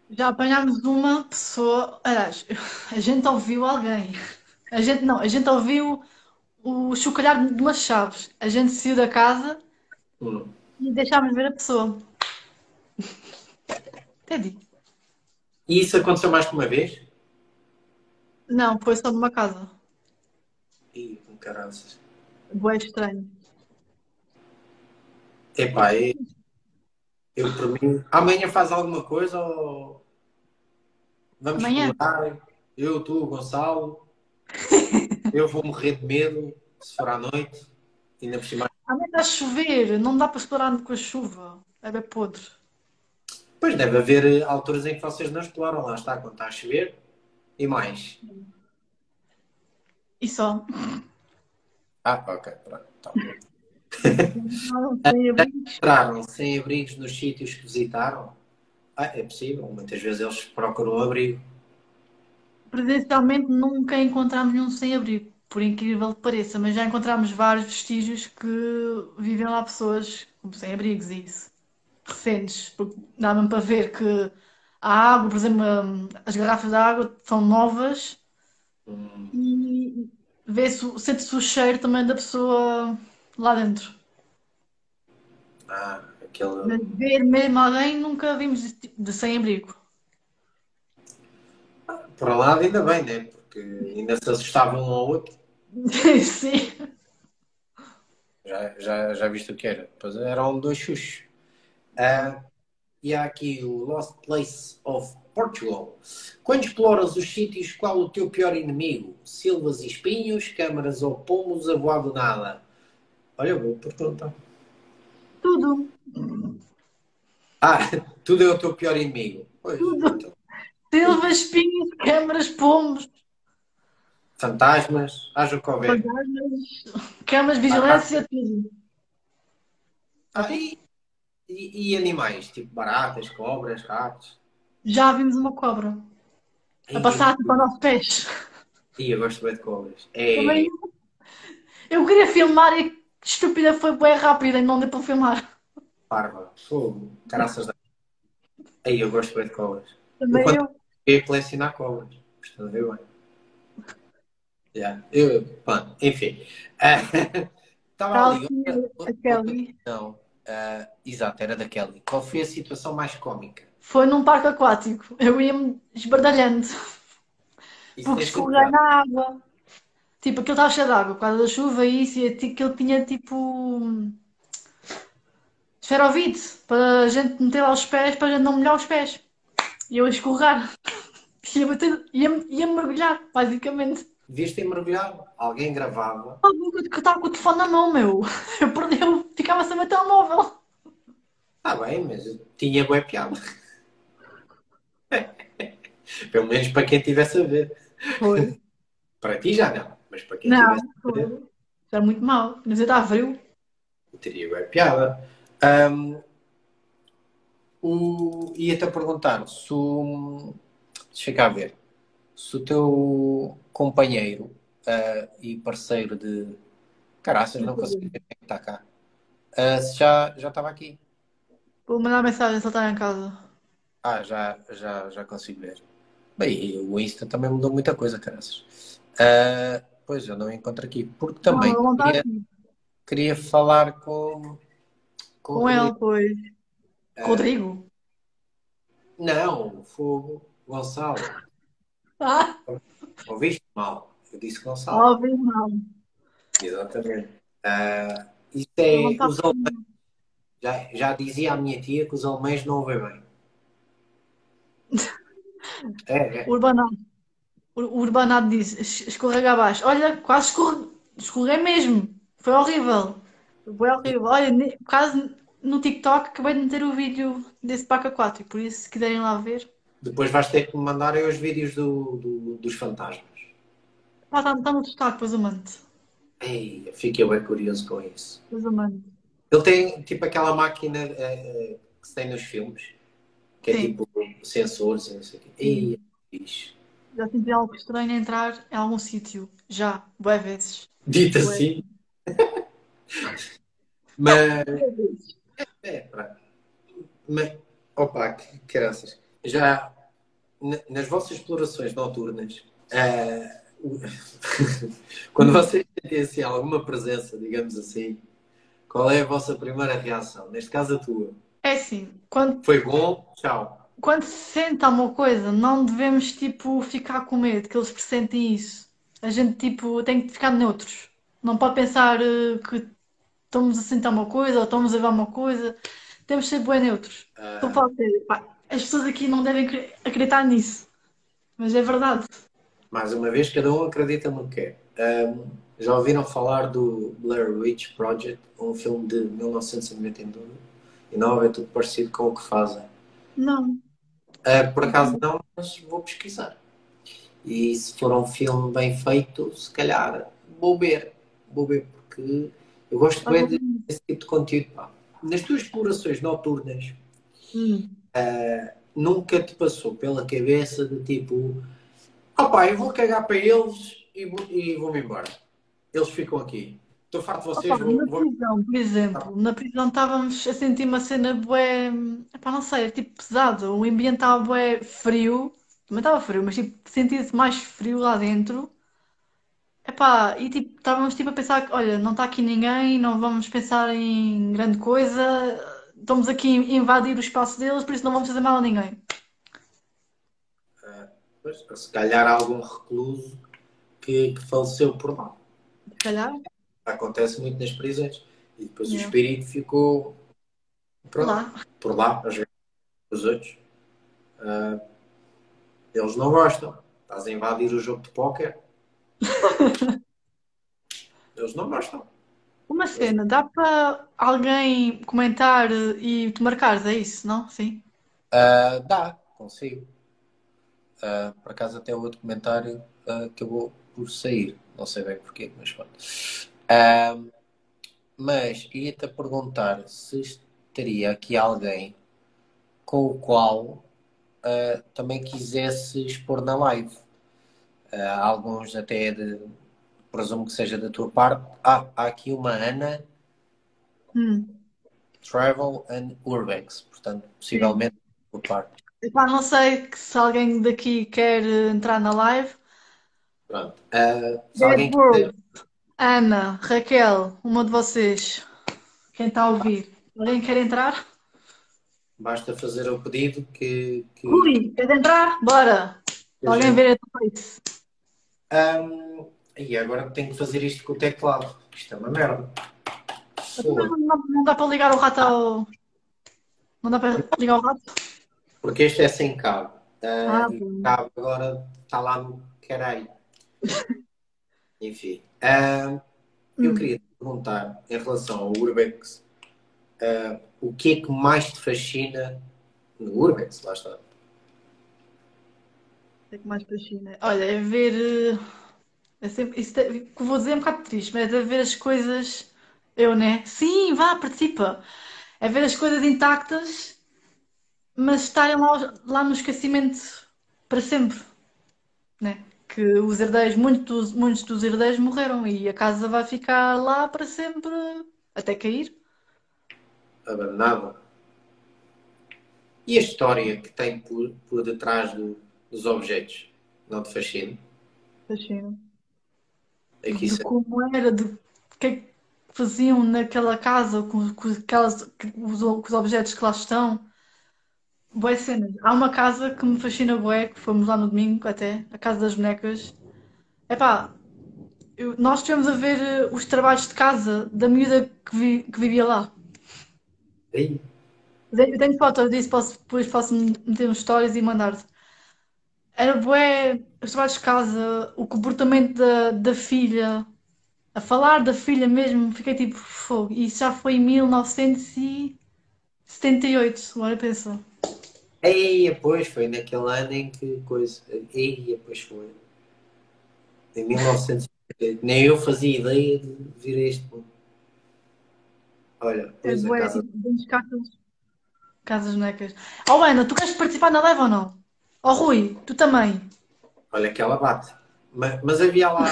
Já apanhámos uma pessoa, aliás, <laughs> a gente ouviu alguém. A gente não, a gente ouviu o chocalhar de umas chaves. A gente saiu da casa hum. e deixámos ver a pessoa. <laughs> Digo. E isso aconteceu mais que uma vez? Não, foi só numa casa. Ih, com caraças. Boé estranho. Epá, é... eu por mim. Amanhã faz alguma coisa ou. Vamos Amanhã? explorar? Eu, tu, Gonçalo. Eu vou morrer de medo se for à noite. Ainda por cima. Amanhã está a chover, não dá para explorar com a chuva. É podre. Pois deve haver eh, alturas em que vocês não exploram, lá está, quando está a chover. E mais. E só. Ah, ok, pronto. Tá Entraram sem abrigos nos sítios que visitaram? Ah, é possível. Muitas vezes eles procuram abrigo. Presencialmente nunca encontramos nenhum sem abrigo, por incrível que pareça, mas já encontramos vários vestígios que vivem lá pessoas sem abrigos e isso. Recentes, porque dá-me para ver que a água, por exemplo, as garrafas de água são novas e vê-se, sente-se o cheiro também da pessoa lá dentro. Ah, aquele. ver mesmo alguém nunca vimos de, de sem-abrigo. Por um lado, ainda bem, né? Porque ainda se assustavam um ao outro. <laughs> Sim. Já, já, já viste o que era? Pois eram dois xuxos. Uh, e há aqui o Lost Place of Portugal. Quando exploras os sítios, qual o teu pior inimigo? Silvas e espinhos, câmaras ou pomos a voar do nada? Olha, vou perguntar. Tudo. Ah, <laughs> tudo é o teu pior inimigo. Pois, tudo. Então. Silvas, espinhos, câmaras, pomos. Fantasmas, haja o que houver. Fantasmas, câmaras, vigilância, ah, tudo. Ah, e, e, e, animais, tipo baratas, cobras, ratos? Já vimos uma cobra. a passar tipo, ao nosso pés. E eu gosto bem de cobras. É... Eu queria filmar e estúpida foi bem rápida e não deu para filmar. Parva, fogo, caraças da. Aí eu gosto bem de cobras. Também eu. Eu ia colecionar cobras. Estou a ver bem. Yeah. Eu, bom, enfim. <laughs> Estava ali. A Kelly. Não, uh, exato, era da Kelly. Qual foi a situação mais cómica? Foi num parque aquático. Eu ia-me esbardalhando. Isso porque escorreguei na água. Tipo, aquilo estava cheio de água por causa da chuva e isso, e aquilo tinha tipo. esferovite para a gente meter lá os pés para a gente não molhar os pés. E eu a escorregar. Ia, bater, ia, ia mergulhar, basicamente. Devias ter mergulhado. Alguém gravava. Eu estava com o telefone na mão, meu. <laughs> Eu perdi, eu ficava sem o telemóvel. Ah, bem, mas tinha boa piada. <laughs> Pelo menos para quem estivesse a ver. Foi. <laughs> Para ti já não. Mas para quem não, tivesse Está muito mal. Mas está frio. Teria bem piada. Um, o... Ia-te a perguntar se o... Deixa cá ver. Se o teu companheiro uh, e parceiro de, Caraças, não consegui ver quem está cá. Uh, se já já estava aqui. Vou mandar mensagem se ele está em casa. Ah, já, já, já consigo ver. Bem, o Insta também mudou muita coisa, caraças. Uh, pois, eu não encontro aqui. Porque também Não, não está queria, aqui. queria falar com, com Com ele, pois. Rodrigo? Não, Fogo Gonçalo. <laughs> Ah, Ouviste mal? Eu disse Gonçalo. óbvio não. Exatamente. Ah, isso é. Os alemães, já, já dizia a minha tia que os alemães não ouvem bem. <laughs> É, é. Urbanato. O o Urbanato disse, "Es- escorrega abaixo. Olha, quase escorre... escorreguei mesmo. Foi horrível. Foi horrível. Olha, quase no TikTok acabei de meter o vídeo desse 4 e por isso, se quiserem lá ver. Depois vais ter que me mandar os vídeos do, do- dos fantasmas. Ah, está tá no destaque, depois eu mando. Ei, fiquei bem curioso com isso. Depois eu mando. Ele tem tipo aquela máquina eh, que se tem nos filmes, que é Sim. tipo sensores e não sei o quê. Ei, é fixe. Já senti algo estranho a entrar em algum sítio. Já, boas vezes. Dito assim. <laughs> Mas É. Mas, opa, que graças. Já na- nas vossas explorações noturnas, o- <laughs> quando vocês sentem assim, alguma presença, digamos assim, qual é a vossa primeira reação? Neste caso, a tua. É assim, quando, Foi bom? Tchau. quando se sente alguma coisa, não devemos, tipo, ficar com medo que eles pressentem isso. A gente, tipo, tem que ficar neutros. Não pode pensar eh, que estamos a sentir uma coisa ou estamos a ver uma coisa. Temos de ser bem neutros. Ah. Pá, as pessoas aqui não devem acre- acreditar nisso. Mas é verdade. mais uma vez, cada um acredita no que quer. Ahm, já ouviram falar do Blair Witch Project, um filme de 1999? E não é tudo parecido com o que fazem. Não. Uh, por acaso não, mas vou pesquisar. E se for um filme bem feito, se calhar vou ver. Vou ver, porque eu gosto bem de- desse tipo de conteúdo. pá. Nas tuas explorações noturnas, Hum. nunca te passou pela cabeça de tipo, opá, eu vou cagar para eles e e vou-me embora. Eles ficam aqui. Estou farto de vocês, Opa, vou, na vou- prisão, por exemplo, na prisão estávamos a sentir uma cena bué, epá, não sei, tipo pesado, o ambiente estava bué frio, também estava frio, mas tipo, sentia-se mais frio lá dentro, epá, e tipo, estávamos tipo a pensar que, olha, não está aqui ninguém, não vamos pensar em grande coisa, estamos aqui a invadir o espaço deles, por isso não vamos fazer mal a ninguém. Pois, se calhar algum recluso que, que faleceu por lá. Se calhar, Acontece muito nas prisões. E depois o Yeah. espírito ficou pronto, lá. por lá, às vezes, os outros. Ah, eles não gostam. Estás a invadir o jogo de póquer. <laughs> Eles não gostam. Uma cena, dá para alguém comentar e te marcares, é isso, não? Sim. Ah, dá, consigo. Ah, por acaso até o outro comentário ah, acabou por sair. Não sei bem porquê, mas pronto. Mas ia-te a perguntar se estaria aqui alguém com o qual também quisesse expor na live. Ah, alguns até de, presumo que seja da tua parte. Ah, há aqui uma Ana Hum. Travel and Urbex, portanto, possivelmente da tua parte. Epá, não sei se alguém daqui quer eh, entrar na live. Pronto. Ah, se alguém quiser, World. Ana, Raquel, uma de vocês. Quem está a ouvir? Alguém quer entrar? basta fazer o pedido que, que Rui, quer entrar? Bora! Que a Alguém gente- ver a face. Ahm, e agora tenho que fazer isto com o teclado. Isto é uma merda. Não, dá para ligar o rato ao. Não dá para ligar o rato? Porque este é sem cabo. Ah, o cabo agora está lá no caralho. <laughs> Enfim. eu Hum. queria te perguntar, em relação ao Urbex, ah, o que é que mais te fascina no Urbex? Lá está. É que mais fascina. Olha, é ver. eh, É sempre, isso é- que vou dizer é um bocado triste, mas é ver as coisas. Eu, né? Sim, vá, participa! É ver as coisas intactas, mas estarem lá, lá no esquecimento para sempre, né? que os herdeiros, muitos, muitos dos herdeiros morreram e a casa vai ficar lá para sempre até cair. Abandonada. E a história que tem por, por detrás do, dos objetos? Não te fascina? Fascina. Isso de como era, de o que é que faziam naquela casa com, com, aquelas, com, os, com os objetos que lá estão. Boas cenas. Há uma casa que me fascina bué, que fomos lá no domingo até, a Casa das Bonecas. Epá, eu, nós estivemos a ver uh, os trabalhos de casa da miúda que, vi, que vivia lá. Ei. Eu tenho foto disso, posso, depois posso meter nos stories e mandar-te. Era bué, os trabalhos de casa, o comportamento da, da filha, a falar da filha mesmo, fiquei tipo, fogo. E isso já foi em 1978, agora pensa. Eia, pois, foi naquele ano em que coisa. Eia, pois foi. Em 1978. Nem eu fazia ideia de vir a este ponto. Olha, pois é, a casa... Assim, casas, casas necas. Oh, Ana, tu queres participar na live ou não? Oh, Rui, tu também. Olha que ela bate. Mas, mas havia lá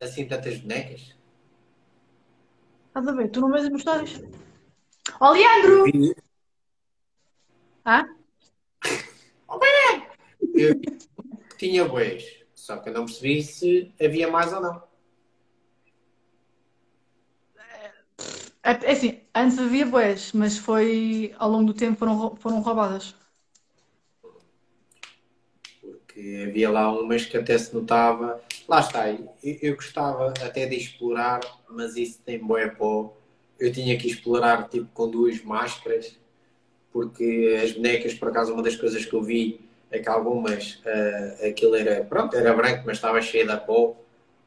assim tantas bonecas? Estás a ver? Tu não vês as histórias? Oh, Leandro! Ah? Eu tinha bois, só que eu não percebi se havia mais ou não. É, é assim, antes havia boés, mas foi ao longo do tempo foram, foram roubadas. Porque havia lá umas que até se notava. Lá está, eu, eu gostava até de explorar, mas isso tem boé pó. Eu tinha que explorar tipo com duas máscaras, porque as bonecas, por acaso, uma das coisas que eu vi é que algumas uh, aquilo era, pronto, era branco, mas estava cheio de pó.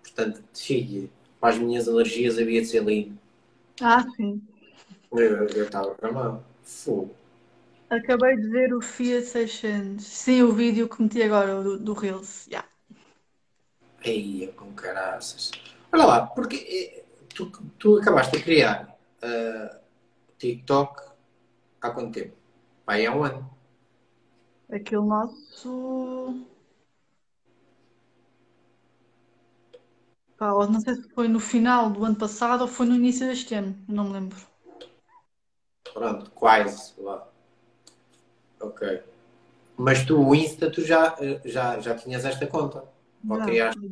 Portanto, filho, para as minhas alergias havia de ser lindo. Ah, sim. Eu estava para mão. Fogo. Acabei de ver o Fiat 600. Sim, o vídeo que meti agora do, do Reels. Yeah. Eia, com caraças. Olha lá, porque eh, tu, tu acabaste de criar uh, TikTok há quanto tempo? Pai, há um ano. Aquele nosso. Pá, não sei se foi no final do ano passado ou foi no início deste ano, não me lembro. Pronto, quase lá. Ok. Mas tu, o Insta, tu já, já, já tinhas esta conta? Ou criaste?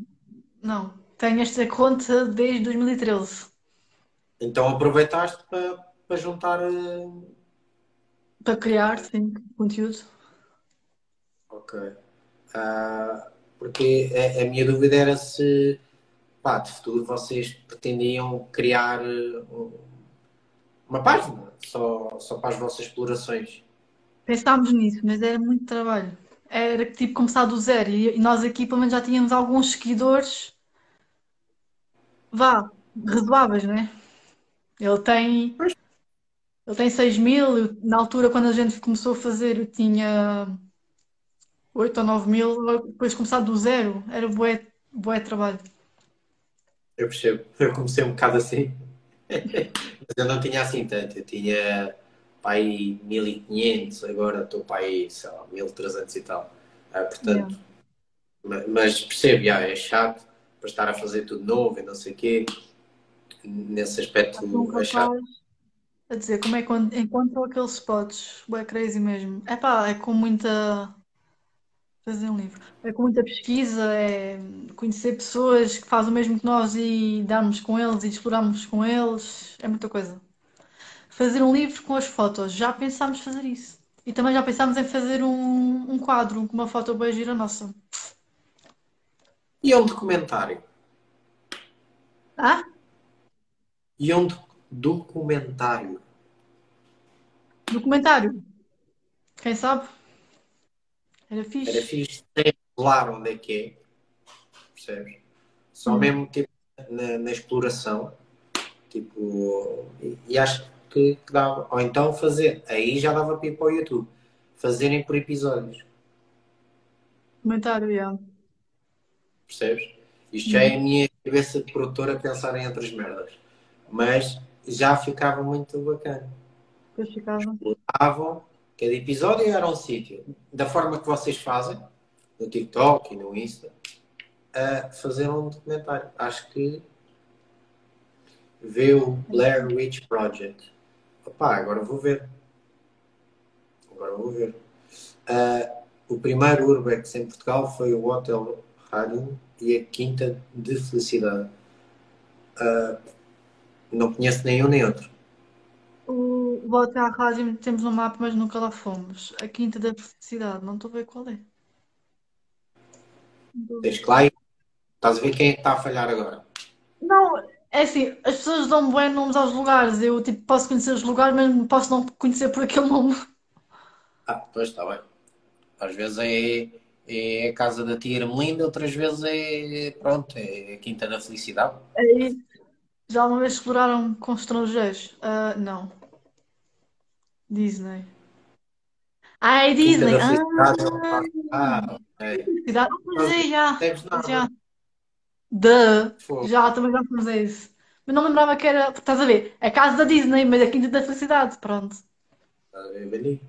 Não, tenho esta conta desde 2013. Então aproveitaste para, para juntar. Eh, para criar, sim, conteúdo. Ok. Uh, porque a, a, minha dúvida era se, pá, de futuro vocês pretendiam criar eh, uma página só, só para as vossas explorações. Pensámos nisso, mas era muito trabalho. Era tipo começar do zero e, e nós aqui pelo menos já tínhamos alguns seguidores, vá, razoáveis, né? Ele tem. Ele tem 6 mil. Na altura, quando a gente começou a fazer, eu tinha 8 ou 9 mil, depois começar do zero, era bué, bué trabalho. Eu percebo, eu comecei um bocado assim, <laughs> mas eu não tinha assim tanto, eu tinha aí 1500, agora estou para aí, sei lá, 1300 e tal. Ah, portanto, yeah. mas percebo, já, é chato para estar a fazer tudo novo e não sei o quê. Nesse aspecto é chato. A dizer, como é que encontram aqueles spots? É crazy mesmo. É pá, é com muita Fazer um livro. É com muita pesquisa, é conhecer pessoas que fazem o mesmo que nós e darmos com eles e explorarmos com eles. É muita coisa. Fazer um livro com as fotos. Já pensámos fazer isso. E também já pensámos em fazer um, um quadro com uma foto bem gira nossa. E é um documentário? Ah? E é um documentário? Documentário? Quem sabe? Era fixe. Era fixe sem revelar onde é que é. Percebes? Só hum. mesmo tipo, na, na, exploração. Tipo, e, e acho que, que, dava. Ou então fazer. Aí já dava para ir para o YouTube. Fazerem por episódios. Comentário, já. Percebes? Isto já é a minha cabeça de produtora a pensar em outras merdas. Mas já ficava muito bacana. Depois ficava. Exploravam Cada episódio era um sítio. Da forma que vocês fazem, no TikTok e no Insta, a fazer um documentário. Acho que vê o Blair Witch Project. Opa, agora vou ver. Agora vou ver. Uh, o primeiro Urbex em Portugal foi o Hotel Radin e a Quinta de Felicidade. Uh, não conheço nenhum nem outro. O Hotel Radin temos no mapa, mas nunca lá fomos. A Quinta da Felicidade, não estou a ver qual é. Tens que lá ir. Estás a ver quem é que está a falhar agora? Não, é assim, as pessoas dão bem nomes aos lugares. Eu tipo, posso conhecer os lugares, mas posso não conhecer por aquele nome. Ah, pois está bem. Às vezes é, é a casa da tia Ermelinda, outras vezes é, pronto, é a Quinta da Felicidade. É isso. Já uma vez exploraram com estrangeiros? Uh, não. Disney. Ah, é Disney. Ah, ah, ok. Cidade. Mas é, já. Já. De. Já, também já fomos a isso. Mas não lembrava que era. Estás a ver? A casa da Disney, mas a Quinta da Felicidade. Pronto. Estás a ver, bem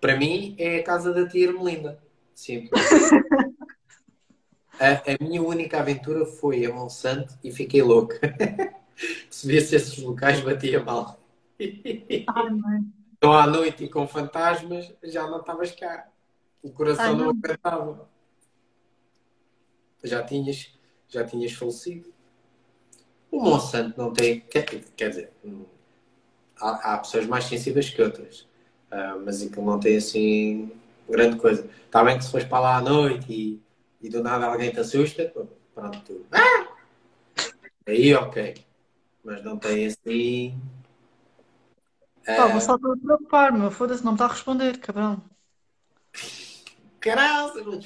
para mim é a casa da tia Ermelinda. Sim. <laughs> a, a, minha única aventura foi a Monsanto e fiquei louca. <laughs> Se visse esses locais, batia mal. então à noite e com fantasmas já não estavas cá. O coração Ai, não aguentava. Já tinhas, já tinhas falecido. O Monsanto não tem. Quer, quer dizer, há, há pessoas mais sensíveis que outras. Uh, mas aquilo não tem assim grande coisa. Está bem que se fores para lá à noite e, e do nada alguém te assusta, pronto, tu. Ah! Aí ok. Mas não tem assim. Pá, vou só estou a preocupar, meu. Foda-se, não me está a responder, cabrão. Caralho,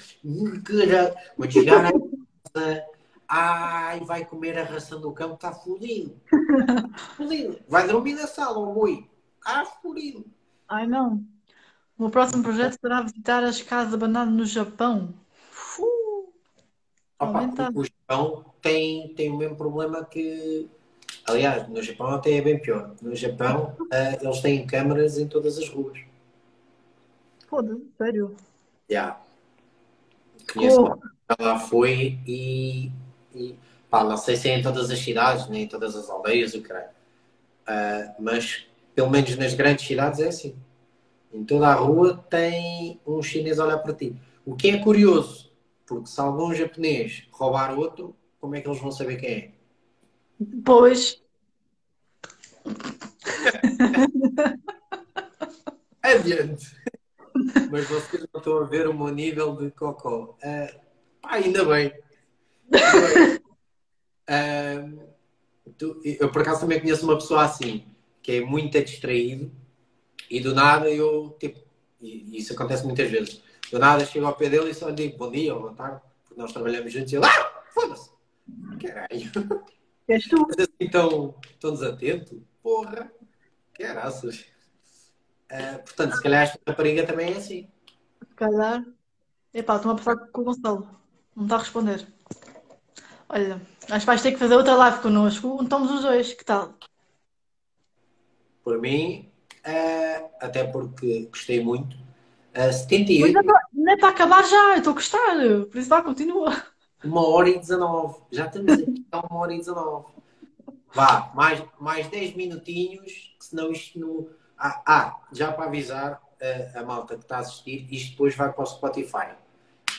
vou chegar a casa. Ai, vai comer a ração do campo, está fodido. <laughs> fodido. Vai dormir na sala, o boi. Ah, fodido. Ai não. O meu próximo projeto será visitar as casas abandonadas no Japão. Uh, Opa, o Japão tem, tem o mesmo problema que. Aliás, no Japão até é bem pior. No Japão, uh, eles têm câmaras em todas as ruas. Foda-se, sério? Já. Yeah. Conheço oh. lá foi e, e pá, não sei se é em todas as cidades, nem em todas as aldeias, o caralho. Uh, mas pelo menos nas grandes cidades é assim. Em toda a rua tem um chinês a olhar para ti. O que é curioso, porque se algum japonês roubar outro, como é que eles vão saber quem é? Pois. <laughs> Adiante. Mas vocês não estão a ver o meu nível de cocó. Uh, pá, ainda bem. Uh, tu, eu por acaso também conheço uma pessoa assim que é muito distraído e do nada eu, tipo, e isso acontece muitas vezes, do nada chego ao pé dele e só lhe digo bom dia ou boa tarde, porque nós trabalhamos juntos e ele, ah, foda-se, caralho. És tu. Mas assim tão, tão desatento, porra, caraças. Uh, portanto, se calhar esta rapariga também é assim. Se calhar. Epá, estou a passar com o Gonçalo. Não está a responder. Olha, acho que vais ter que fazer outra live connosco. Estamos os dois, que tal? Por mim, uh, até porque gostei muito. Uh, 78. Mas não é para acabar já, eu estou a gostar, por isso vá, continua. Uma hora e 19. Já estamos aqui a uma hora e 19. Vá, mais, mais 10 minutinhos, senão isto não. Ah, ah já para avisar uh, a malta que está a assistir, isto depois vai para o Spotify.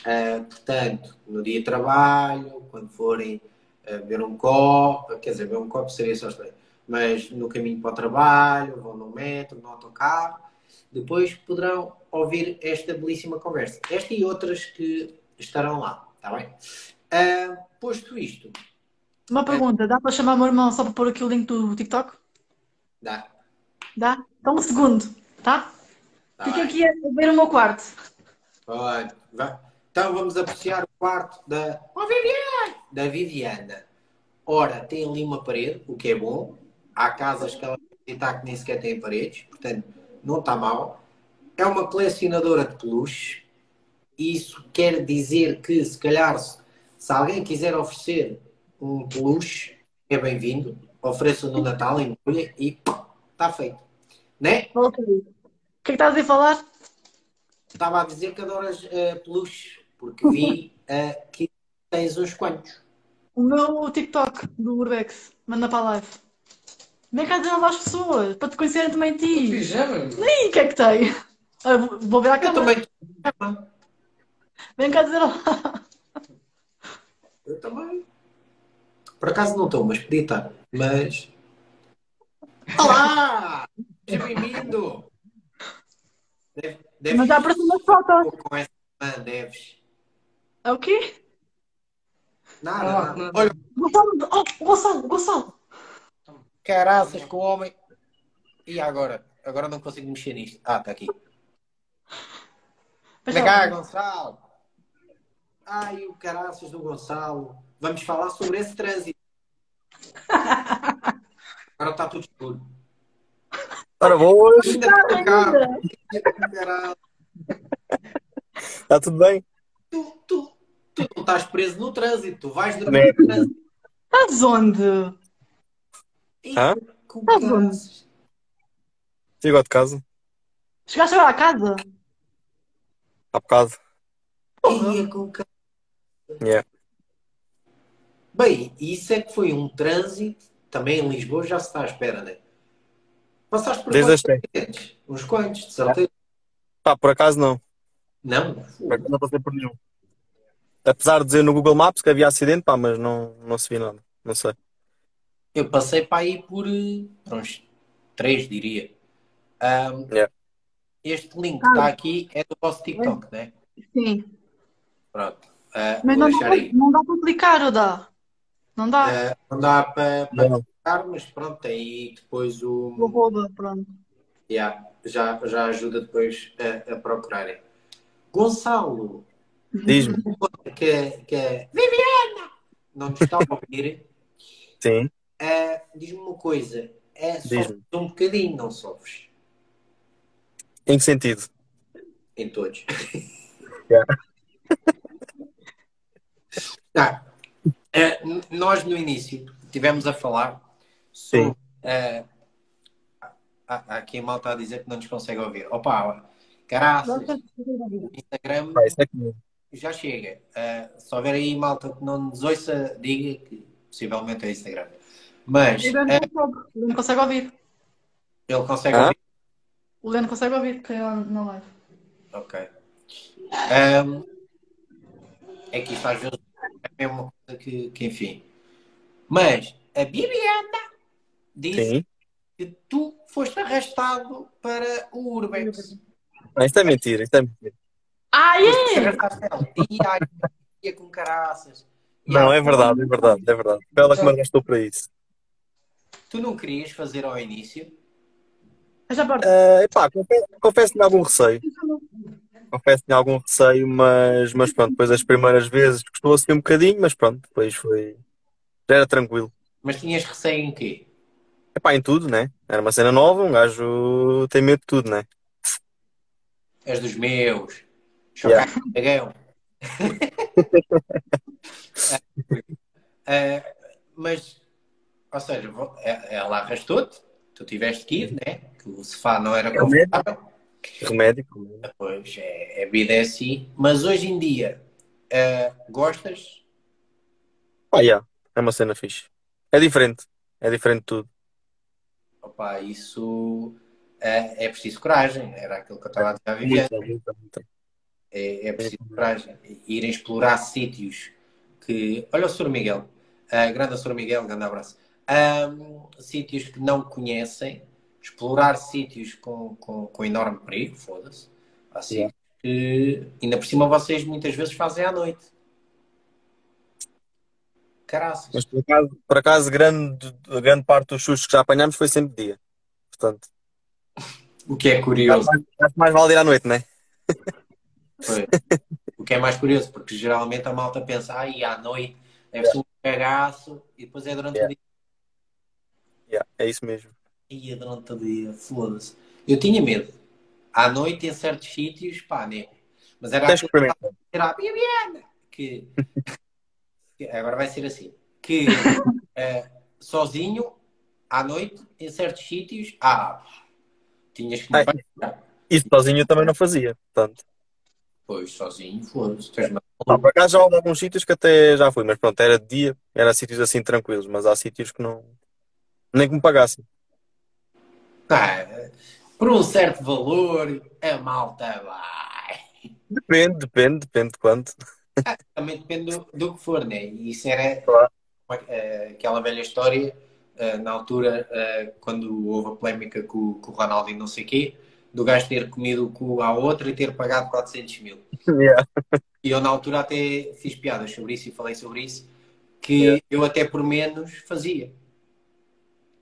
Uh, portanto, no dia de trabalho, quando forem uh, ver um copo, quer dizer, ver um copo seria só estranho mas no caminho para o trabalho, vão no metro, no autocarro, depois poderão ouvir esta belíssima conversa. Esta e outras que estarão lá, está bem? Uh, posto isto. Uma pergunta, dá para chamar o meu irmão só para pôr aqui o link do TikTok? Dá. Dá? Então um segundo, tá? tá Fiquem aqui a ver o meu quarto. Pode. Então vamos apreciar o quarto da, oh, Viviane. da Viviana. Ora, tem ali uma parede, o que é bom. Há casas que ela está que nem sequer têm paredes, portanto, não está mal. É uma colecionadora de peluches. Isso quer dizer que, se calhar, se alguém quiser oferecer um peluche, é bem-vindo. Ofereça no Natal, embrulha e está feito. Né? O que é que estás a falar? Estava a dizer que adoras uh, peluche, porque vi uh, que tens uns quantos. O meu TikTok do Urbex, manda para a live. Vem cá dizer olá às pessoas, para te conhecerem também ti. Pijama. Nem o que é que tem? Ah, vou- ver a Eu câmera. também. Vem cá dizer olá. Eu também. Por acaso não estou, mas podia estar. Mas. Olá! Seja bem-vindo! Deve, deves Mas já apareceu uma foto. com essa irmã, deves. É o quê? Nada, Ah, nada. Olha, Gonçalo, oh, Gonçalo, Gonçalo. caraças com o homem. E agora? Agora não consigo mexer nisto. Ah, está aqui. Vem cá. Gonçalo. Ai, o caraças do Gonçalo. Vamos falar sobre esse trânsito. <laughs> Agora está tudo escuro. Ora, boas, está tudo bem? Tu, tu, tu não estás preso no trânsito. Tu vais dormir no trânsito. Estás onde? Hã? Estás onde? Chegou de casa, Chegaste agora à casa? há bocado. Ia com caraças. Yeah. Bem, isso é que foi um trânsito. Também em Lisboa já se está à espera, né? Passaste por Desde quantos? Uns quantos, de certeza. Pá, por acaso não. Não? Por acaso não passei por nenhum. Apesar de dizer no Google Maps que havia acidente, pá, mas não, não se viu nada. Não sei. Eu passei para aí por, eh, por uns três, diria. Ahm, Yeah. Este link que está aqui é do vosso TikTok, né? Sim. Pronto. Ah, Mas não, dá- aí. não dá para clicar, ou dá? Não dá? Ah, não dá para, para Não. clicar, mas pronto, tem aí depois o. O arroba, pronto. Yeah, já, já ajuda depois a, a procurarem. Gonçalo, Diz-me. que, que Viviana não nos está a ouvir, <laughs> Sim, ah, diz-me uma coisa: é sofres um bocadinho, não sofres? em que sentido? Em todos. <laughs> Yeah. Tá. N- nós no início tivemos a falar sobre. eh, há- há aqui a malta a dizer que não nos consegue ouvir. Opa, caraças, Instagram isso é já chega. Eh, se houver aí malta que não nos ouça, diga que possivelmente é Instagram. Mas O Leno eh, consegue. O Leno consegue ouvir. ele consegue Hã? ouvir. O Leno consegue ouvir, que é lá na live. Ok. Ahm, é que isto às vezes é uma coisa que, que enfim. Mas a Bibiana disse Sim. que tu foste arrastado para o Urbex. Não, isto é mentira, isto é mentira. Ah, é? E ai, ia com caraças. E Não, ai, é verdade, é verdade, é verdade. Foi ela que me arrastou para isso. Tu não querias fazer ao início? Uh, epá, confesso, confesso que tinha algum receio. Confesso que tinha algum receio, mas, mas pronto, depois as primeiras vezes custou assim um bocadinho, mas pronto, depois foi. Já era tranquilo. Mas tinhas receio em quê? Epá, em tudo, né? Era uma cena nova, um gajo tem medo de tudo, né? És dos meus. Chocar cagão. Ah, mas, ou seja, é- ela arrastou-te, tu tiveste que ir, né? Que o sofá não era confortável. Remédio. Pois, é, a vida é assim. Mas hoje em dia, ah, gostas? Pá, yeah, é uma cena fixe. É diferente. É diferente de tudo. Opa, isso é, é preciso coragem. Era aquilo que eu estava a dizer. Muita, muita, muita. É, é preciso coragem. Ir explorar sítios que. Olha o Sr. Miguel. Ah, grande Sr. Miguel, grande abraço. Ahm, sítios que não conhecem, explorar sítios com, com, com enorme perigo, foda-se. Assim, Yeah. que ainda por cima vocês muitas vezes fazem à noite. Caraças. Mas por acaso, por acaso grande, grande parte dos sustos que já apanhámos foi sempre dia. Portanto, <laughs> O que é curioso. mais, mais vale ir à noite, né? <laughs> Foi. O que é mais curioso, porque geralmente a malta pensa, ai, à noite deve ser um cagaço e depois é durante o Yeah. dia. Yeah, é isso mesmo. Ia durante o dia, foda-se. Eu tinha medo. À noite, em certos sítios, pá, né? Mas era a Bibiana, que, <laughs> que agora vai ser assim, que eh, sozinho, à noite, em certos sítios, ah, tinhas que me Ai. Isso sozinho eu também não fazia. Portanto, Pois, sozinho, foda-se. Não, por acaso já houve alguns sítios que até já fui, mas pronto, era de dia, era sítios assim tranquilos, mas há sítios que não. Nem que me pagassem. Ah, por um certo valor, a malta vai. Depende, depende, depende de quanto. Também depende do, do que for, né? E isso era Claro. eh, aquela velha história, eh, na altura, eh, quando houve a polémica com, com o Ronaldo e não sei o quê, do gajo ter comido o cu à outra e ter pagado 400 mil. Yeah. <laughs> E eu, na altura, até fiz piadas sobre isso e falei sobre isso, que Yeah. eu até por menos fazia.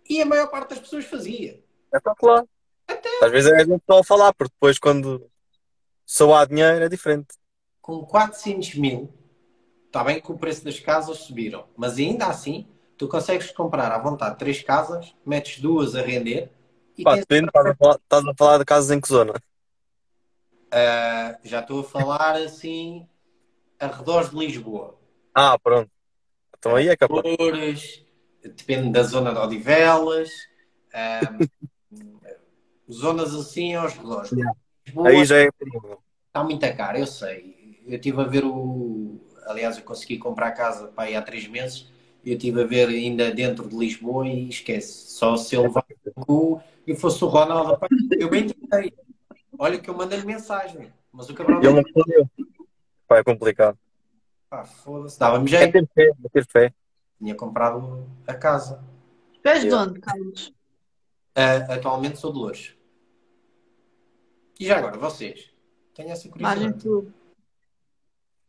E a maior parte das pessoas fazia. É para claro. Às vezes é mesmo só a falar, porque depois quando só há dinheiro é diferente. Com 400 mil, está bem que o preço das casas subiram, mas ainda assim, tu consegues comprar à vontade três casas, metes duas a render e Pá, tens... depende, estás a falar, estás a falar de casas em que zona? Ah, já estou a falar assim, arredores de Lisboa. Ah, pronto. Então aí é capaz. Flores, depende da zona de Odivelas, ah, <laughs> zonas assim aos redores. Yeah. Lisboa Aí já é está muito caro, eu sei. Eu estive a ver o. Aliás, eu consegui comprar casa para aí há três meses. Eu estive a ver ainda dentro de Lisboa e esquece. Só se eu levasse o cu e fosse o Ronaldo. pá, Eu bem tentei. Olha que eu mandei mensagem. Mas o cabrão E ele não respondeu. Pá, é complicado. pá, foda-se. Dava-me É jeito. ter fé, é ter fé. Tinha comprado a casa. Tu és de onde, Carlos? Ah, atualmente sou de Lourdes. E já agora, vocês? Tenho essa Margem curiosidade. sul.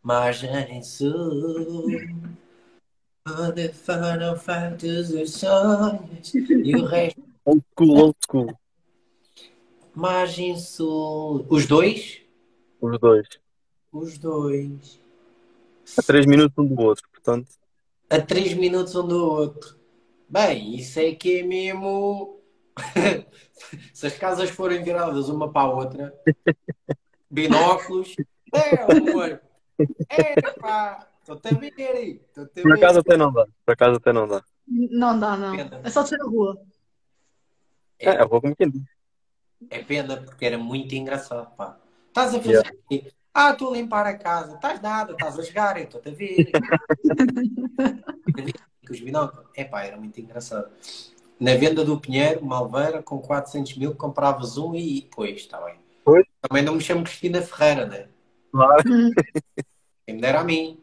Margem Sul, onde foram feitos os sonhos e o resto. Old school, old school. Margem Sul. Os dois? Os dois. Os dois. A 3 minutos um do outro, portanto. A três minutos um do outro. Bem, isso é que é mesmo. <laughs> Se as casas forem viradas uma para a outra, <laughs> binóculos. É, amor. É, pá. Estou-te a ver. Por ver. acaso até não dá. Por acaso até não dá. Não dá, não. É só ser a rua. É, é vou quem diz. É pena porque era muito engraçado, pá. Estás a fazer Yeah. o quê? Ah, estou a limpar a casa. Estás nada, estás a jogar, eu estou-te a ver. <laughs> Os binóculos. É pá, era muito engraçado. Na venda do Pinheiro, Malveira, com 400 mil, compravas um e depois, está bem. Pois. Também não me chamo Cristina Ferreira, né? Claro. <laughs> Quem me dera a mim.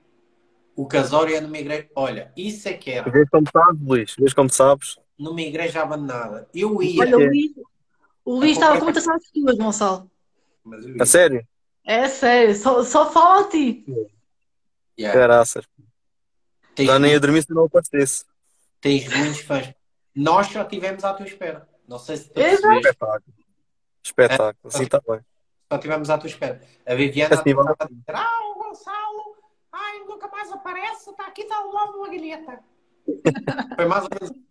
O casório é numa igreja. Olha, isso é que era. Vês como sabes, Luís. Vês como sabes. Numa igreja abandonada. Eu ia. Olha, o É. Luís, o Luís estava com muitas saudades tuas, Gonçalo. Mas. A sério? É sério, só, só fala a ti. Yeah. Caraças. Tens Já nem ia dormir se não aparecesse. Tens muitos fãs. Nós só estivemos à tua espera. Não sei se tu Exato. percebes, Espetáculo. Espetáculo. Assim está bem. só estivemos à tua espera. A Viviana Assim, estava a dizer: Ah, o Gonçalo, ai, nunca mais aparece, está aqui, está logo uma galheta. <laughs> Foi mais ou menos.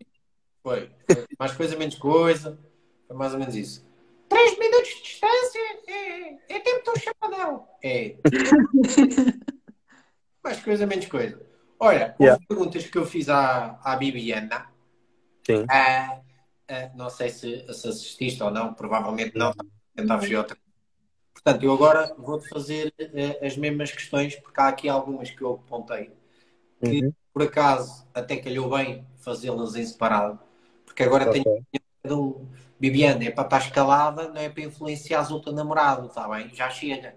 Foi. Foi Mais coisa, menos coisa. Foi mais ou menos isso. Três minutos de distância é, é tempo de um chapadão. É. <laughs> Mais coisa, menos coisa. Olha, houve Yeah. perguntas que eu fiz à, à Bibiana. Sim. Ah, ah, não sei se, se assististe ou não, provavelmente não, tentar fugir outra. Portanto, eu agora vou-te fazer eh, as mesmas questões, porque há aqui algumas que eu apontei, que Uhum. por acaso até calhou bem fazê-las em separado, porque agora tenho Ok. cada um. Bibiana, é para estar escalada, não é para influenciar o teu namorado, está bem? Já chega.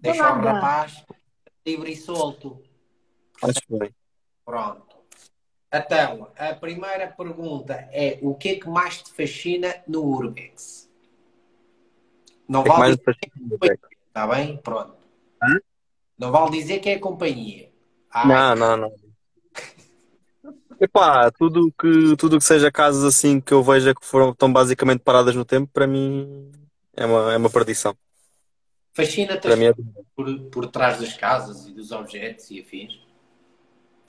Deixa o rapaz livre e solto. Acho bem. Pronto. Então, a primeira pergunta é: o que é que mais te fascina no Urbex? Não É que vale dizer me fascina. está bem? Pronto. Hã? Não vale dizer que é a companhia. Ah, Não, não, não. Epá, tudo que, tudo que seja casas assim que eu veja que foram tão basicamente paradas no tempo, para mim é uma, é uma perdição. Fascina-te Para mim é... por, por trás das casas e dos objetos e afins.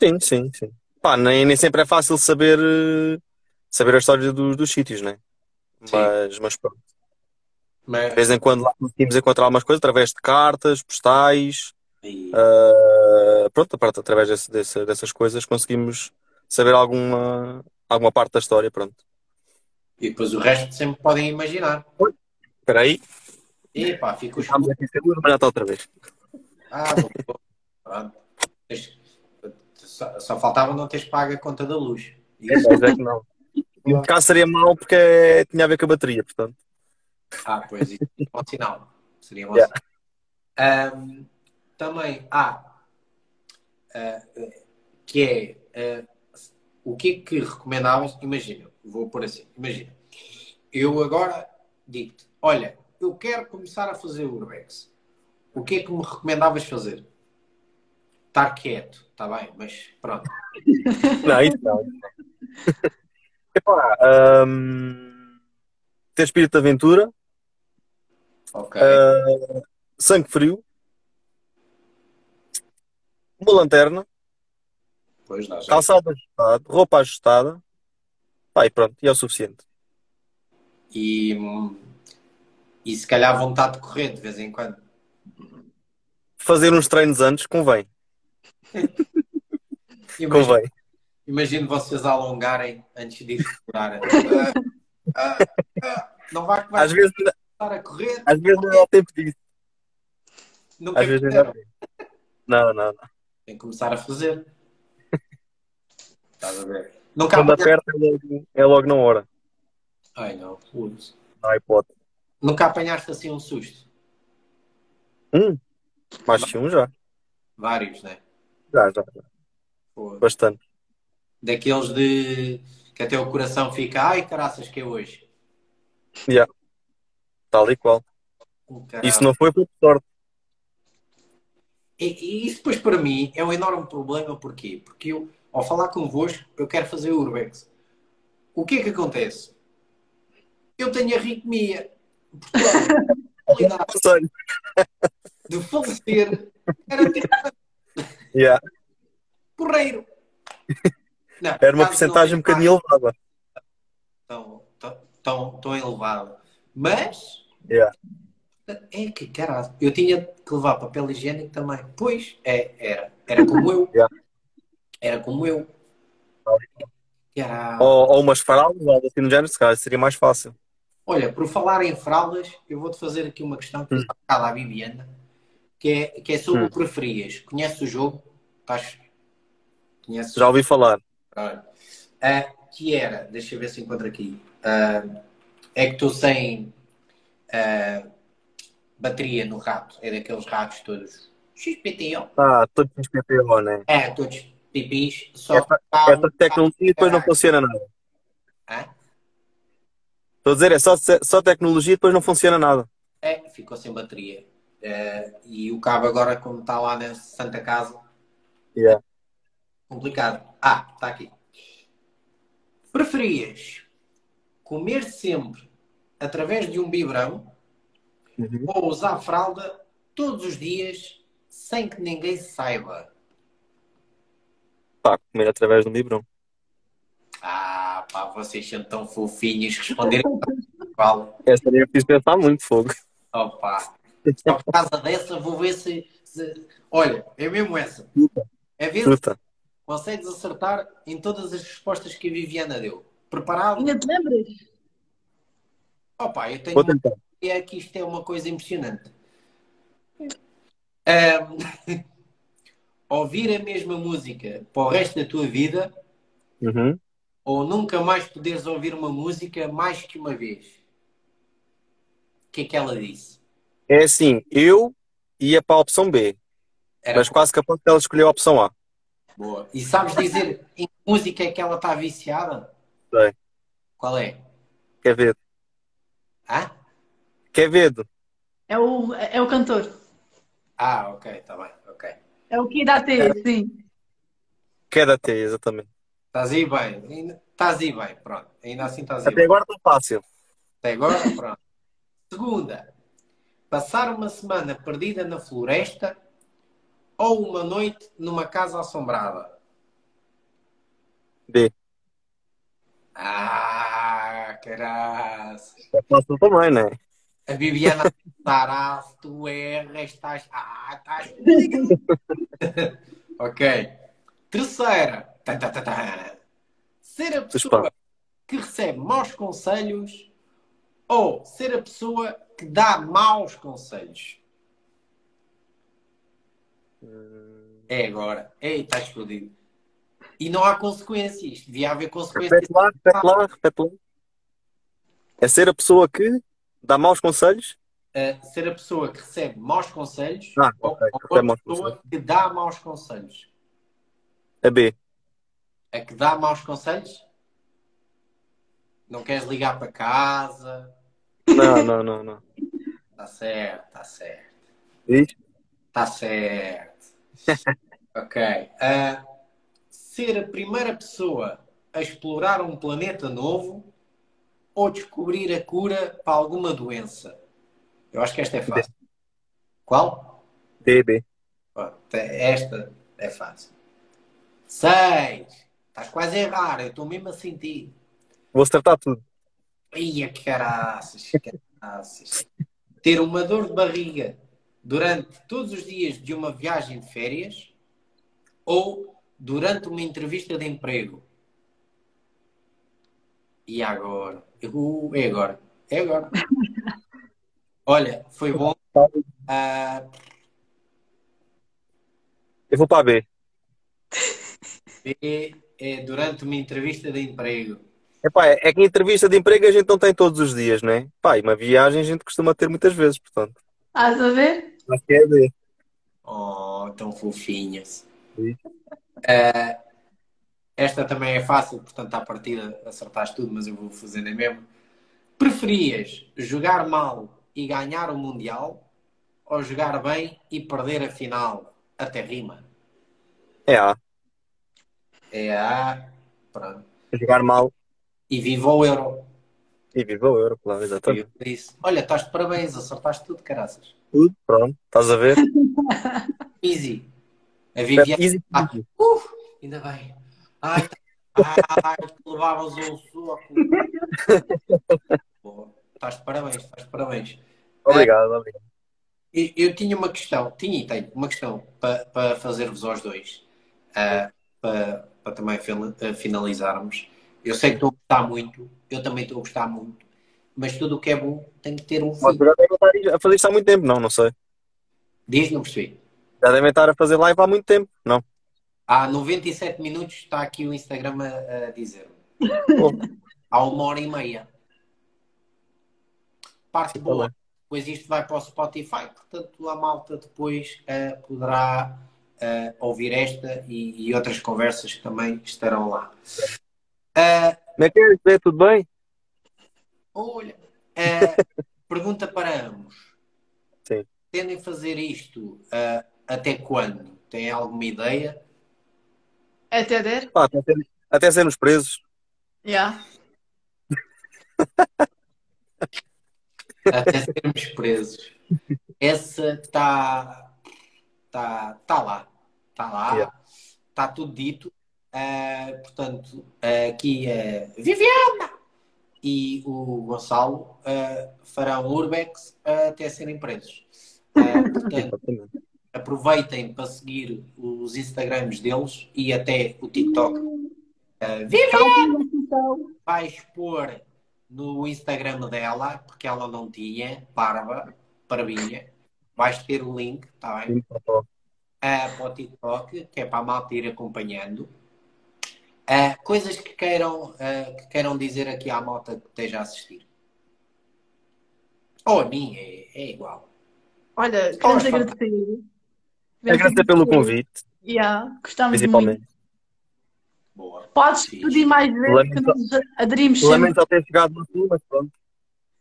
Sim, sim, sim. Pá, nem, nem sempre é fácil saber, eh, saber a história dos, dos sítios, né? Sim. Mas, mas pronto. Mas, De vez em quando lá conseguimos encontrar algumas coisas através de cartas, postais, e- ah, pronto, parte, através desse- desse- dessas coisas conseguimos saber alguma, alguma parte da história, pronto. e depois o resto sempre podem imaginar. Espera aí, E pá, fica os estamos aqui seguros, mas já está outra vez. Ah, pronto. Só, só, faltava não teres pago a conta da luz. Isso. É, é que não. No caso seria mau porque tinha a ver com a bateria, portanto. Ah, pois, isso é um sinal. Seria um yeah. sinal. Um, também há, uh, que é, uh, o que é que recomendavas? Imagina, vou pôr assim, imagina, eu agora digo-te, olha, eu quero começar a fazer Urbex. O que é que me recomendavas fazer? Estar quieto, está bem, mas pronto. <laughs> não, isso não. <laughs> Epá, um, ter espírito de aventura. Ok. Uh, sangue frio. Uma lanterna. Pois não, calçado ajustado, roupa ajustada. Pá, e pronto, e é o suficiente. E, e se calhar vontade de correr de vez em quando. Fazer uns treinos antes convém. <laughs> Imagino, convém. Imagino vocês alongarem antes de ir explorar. <laughs> Ah, ah, ah, não vai, vai às vezes, a correr. Às vezes não dá tempo disso. Nunca às vezes não. Não, não, não. Tem que começar a fazer. Estás a ver? Não Quando aperta é logo, é logo na hora. Ai não, putz. Não há hipótese. Nunca apanhaste assim um susto? Um? Mais que um já. Vários, né? Já, já. já. Bastante. Daqueles de que até o coração fica, ai caraças que é hoje. Yeah. Tal e qual. Isso não foi por sorte. E, e, isso depois para mim é um enorme problema, porquê? Porque eu, ao falar convosco, eu quero fazer Urbex. O que é que acontece? Eu tenho arritmia. <laughs> Portanto, de falecer era tipo yeah. porreiro. Não, era uma porcentagem um bocadinho elevada. Tão, tão, tão, tão elevada. Mas yeah. é que caralho, eu tinha que levar papel higiênico também. Pois, é, era. Era como eu. Yeah. Era como eu. Era... Ou, ou umas fraldas, algo assim no género, se calhar seria mais fácil. Olha, por falar em fraldas, eu vou-te fazer aqui uma questão que hum. está a Viviana, que é, que é sobre hum. preferias. Conheces o jogo? Estás... Conheces? Já ouvi falar. Uh, que era, deixa eu ver se encontro aqui. Uh, é que estou sem uh, bateria no rato. É daqueles ratos todos XPTO. Ah, todos XPTO, né? É, todos pipis. Só essa, essa tecnologia depois não funciona nada. Hã? Estou a dizer, é só, só tecnologia e depois não funciona nada. É, ficou sem bateria. Uh, e o cabo agora, como está lá na Santa Casa, yeah. complicado. Ah, está aqui. Preferias comer sempre através de um biberão uhum. ou usar fralda todos os dias sem que ninguém saiba? Pá, comer através de um. Ah, pá, vocês são tão fofinhos responderem. Essa nem eu fiz pensar muito, fogo. Opa, só por causa dessa vou ver se, se... Olha, é mesmo essa. É ver se consegues acertar em todas as respostas que a Viviana deu. Preparado? Ainda te lembras? Opa, eu tenho uma ideia que isto é uma coisa impressionante. Um... <laughs> ouvir a mesma música para o resto da tua vida uhum. ou nunca mais poderes ouvir uma música mais que uma vez? O que é que ela disse? É assim, eu ia para a opção B, Era mas quase capaz que ela escolheu a opção A. Boa. E sabes dizer <laughs> em que música é que ela está viciada? Sei. Qual é? Quevedo. Hã? Quevedo. É o, é o cantor. Ah, ok, está bem. É o que dá T, é. sim. Que é da T, exatamente. Estás aí bem. Estás aí bem, pronto. Ainda assim estás aí Até bem. agora está fácil. Até agora, pronto. Segunda. Passar uma semana perdida na floresta ou uma noite numa casa assombrada? B. Ah, caralho. É fácil também, né? A Viviana estará, se tu erras, estás. Ah, estás. <laughs> ok. Terceira. Ser a pessoa que recebe maus conselhos ou ser a pessoa que dá maus conselhos? É agora. Ei, está explodido. E não há consequências. Devia haver consequências. Repete lá, repete lá, repete lá. É ser a pessoa que dá maus conselhos? Uh, ser a pessoa que recebe maus conselhos ah, okay. ou, ou a pessoa que dá maus conselhos? A B. A que dá maus conselhos? Não queres ligar para casa? Não, não, não, não. Está certo, está certo. Está certo. <laughs> ok. Uh, ser a primeira pessoa a explorar um planeta novo ou descobrir a cura para alguma doença? Eu acho que esta é fácil. D. Qual? DB. Esta é fácil. Seis. Estás quase a errar, eu estou mesmo a sentir. Vou acertar tudo. Ia, caraças, caraças. Ter uma dor de barriga durante todos os dias de uma viagem de férias ou durante uma entrevista de emprego. E agora? Uh, é agora. É agora. <laughs> Olha, foi bom. Uh... Eu vou para a B. B é durante uma entrevista de emprego. Epá, é que entrevista de emprego a gente não tem todos os dias, não é? Pá, e uma viagem a gente costuma ter muitas vezes, portanto. Ah, a ver? Acho que é B. Oh, tão fofinhas. Uh, esta também é fácil, portanto, à partida acertaste tudo, mas eu vou fazer nem mesmo. Preferias jogar mal e ganhar o Mundial ou jogar bem e perder a final? Até rima. É A. É A. Pronto. Jogar mal. E viva o Euro. E viva o Euro, claro, exatamente. Isso. Olha, estás de parabéns, acertaste tudo, caraças. Tudo, pronto, estás a ver? <laughs> Easy. A Viviane. Easy. Ah, uh, ainda bem. Ai, ai, levavas um soco. estás de parabéns, estás de parabéns. Obrigado, obrigado. Eu, eu tinha uma questão, tinha e tenho uma questão para, para fazer-vos aos dois, uh, para, para também finalizarmos. Eu sei que estou a gostar muito, eu também estou a gostar muito, mas tudo o que é bom tem que ter um fim. Mas já devem estar a fazer isto há muito tempo, não? Não sei. Diz, não percebi. Já devem estar a fazer live há muito tempo, não? Há 97 minutos está aqui o Instagram a, a dizer. <laughs> há uma hora e meia. Parte boa. Pois isto vai para o Spotify, portanto a malta depois uh, poderá uh, ouvir esta e, e, outras conversas que também estarão lá. Uh, Como é que é? Tudo bem? Olha, uh, <laughs> pergunta para ambos. Sim. Tendem fazer isto até quando? Tem alguma ideia? Até der? Ah, até, até sermos presos. Já. Yeah. <laughs> até sermos presos. Essa está tá, tá lá. Está lá. Está yeah. Tá tudo dito. Uh, portanto, uh, aqui é uh, Viviana e o Gonçalo uh, farão urbex até serem presos. <laughs> portanto, aproveitem para seguir os Instagrams deles e até o TikTok. Viviana vai expor no Instagram dela, porque ela não tinha, parva, parvinha. Vais ter o link, está bem? Uh, para o TikTok, que é para a malta ir acompanhando. Uh, coisas que queiram, uh, que queiram dizer aqui à malta que esteja a assistir. Ou a mim, é, é igual. Olha, queremos agradecer. Agradecer pelo convite. Yeah, gostamos Principalmente. muito. Boa. Podes Fiz. pedir mais vezes Lamento, que nós aderimos sempre. Lamento já ter chegado no fim, mas pronto.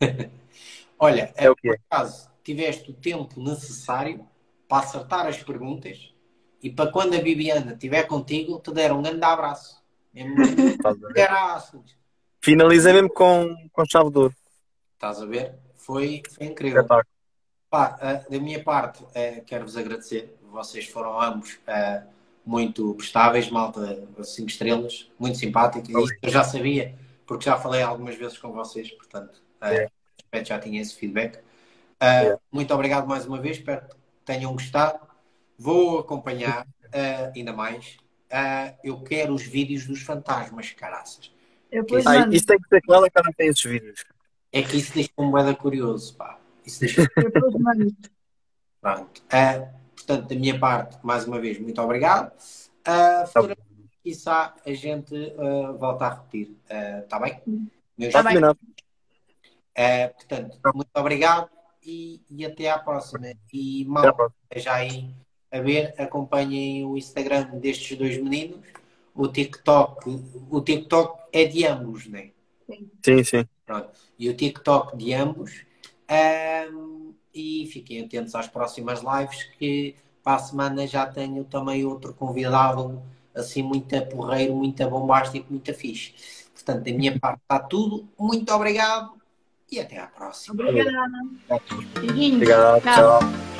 <laughs> Olha, é o que por é. acaso tiveste o tempo necessário para acertar as perguntas e para quando a Bibiana estiver contigo, te der um grande abraço. Graças. <laughs> Finalizei mesmo com, com chave de ouro. Estás a ver? Foi, foi incrível. Pá, uh, da minha parte, uh, quero-vos agradecer. Vocês foram ambos uh, muito prestáveis, malta 5 estrelas, muito simpáticos. Isso eu já sabia, porque já falei algumas vezes com vocês, portanto, é. já tinha esse feedback. É. Muito obrigado mais uma vez, espero que tenham gostado. Vou acompanhar ainda mais uh, eu quero os vídeos dos fantasmas, caraças. Eu ah, isso tem que ser com ela que ela tem esses vídeos. É que isso deixa-me moeda curioso, pá. Isso <laughs> deixa Pronto. Uh, portanto, da minha parte, mais uma vez, muito obrigado. Uh, futuramente, quiçá, a gente uh, volta a repetir. Está uh, bem? Está bem. Uh, portanto, muito obrigado e, e, até à próxima. E mal, já aí a ver, acompanhem o Instagram destes dois meninos. O TikTok, o TikTok é de ambos, né? Sim, sim. Pronto. E o TikTok de ambos. Um, e fiquem atentos às próximas lives que para a semana já tenho também outro convidado assim muito porreiro, muito bombástico, muito fixe. Portanto, da minha parte está tudo. Muito obrigado e até à próxima. Obrigada. Obrigado. tchau.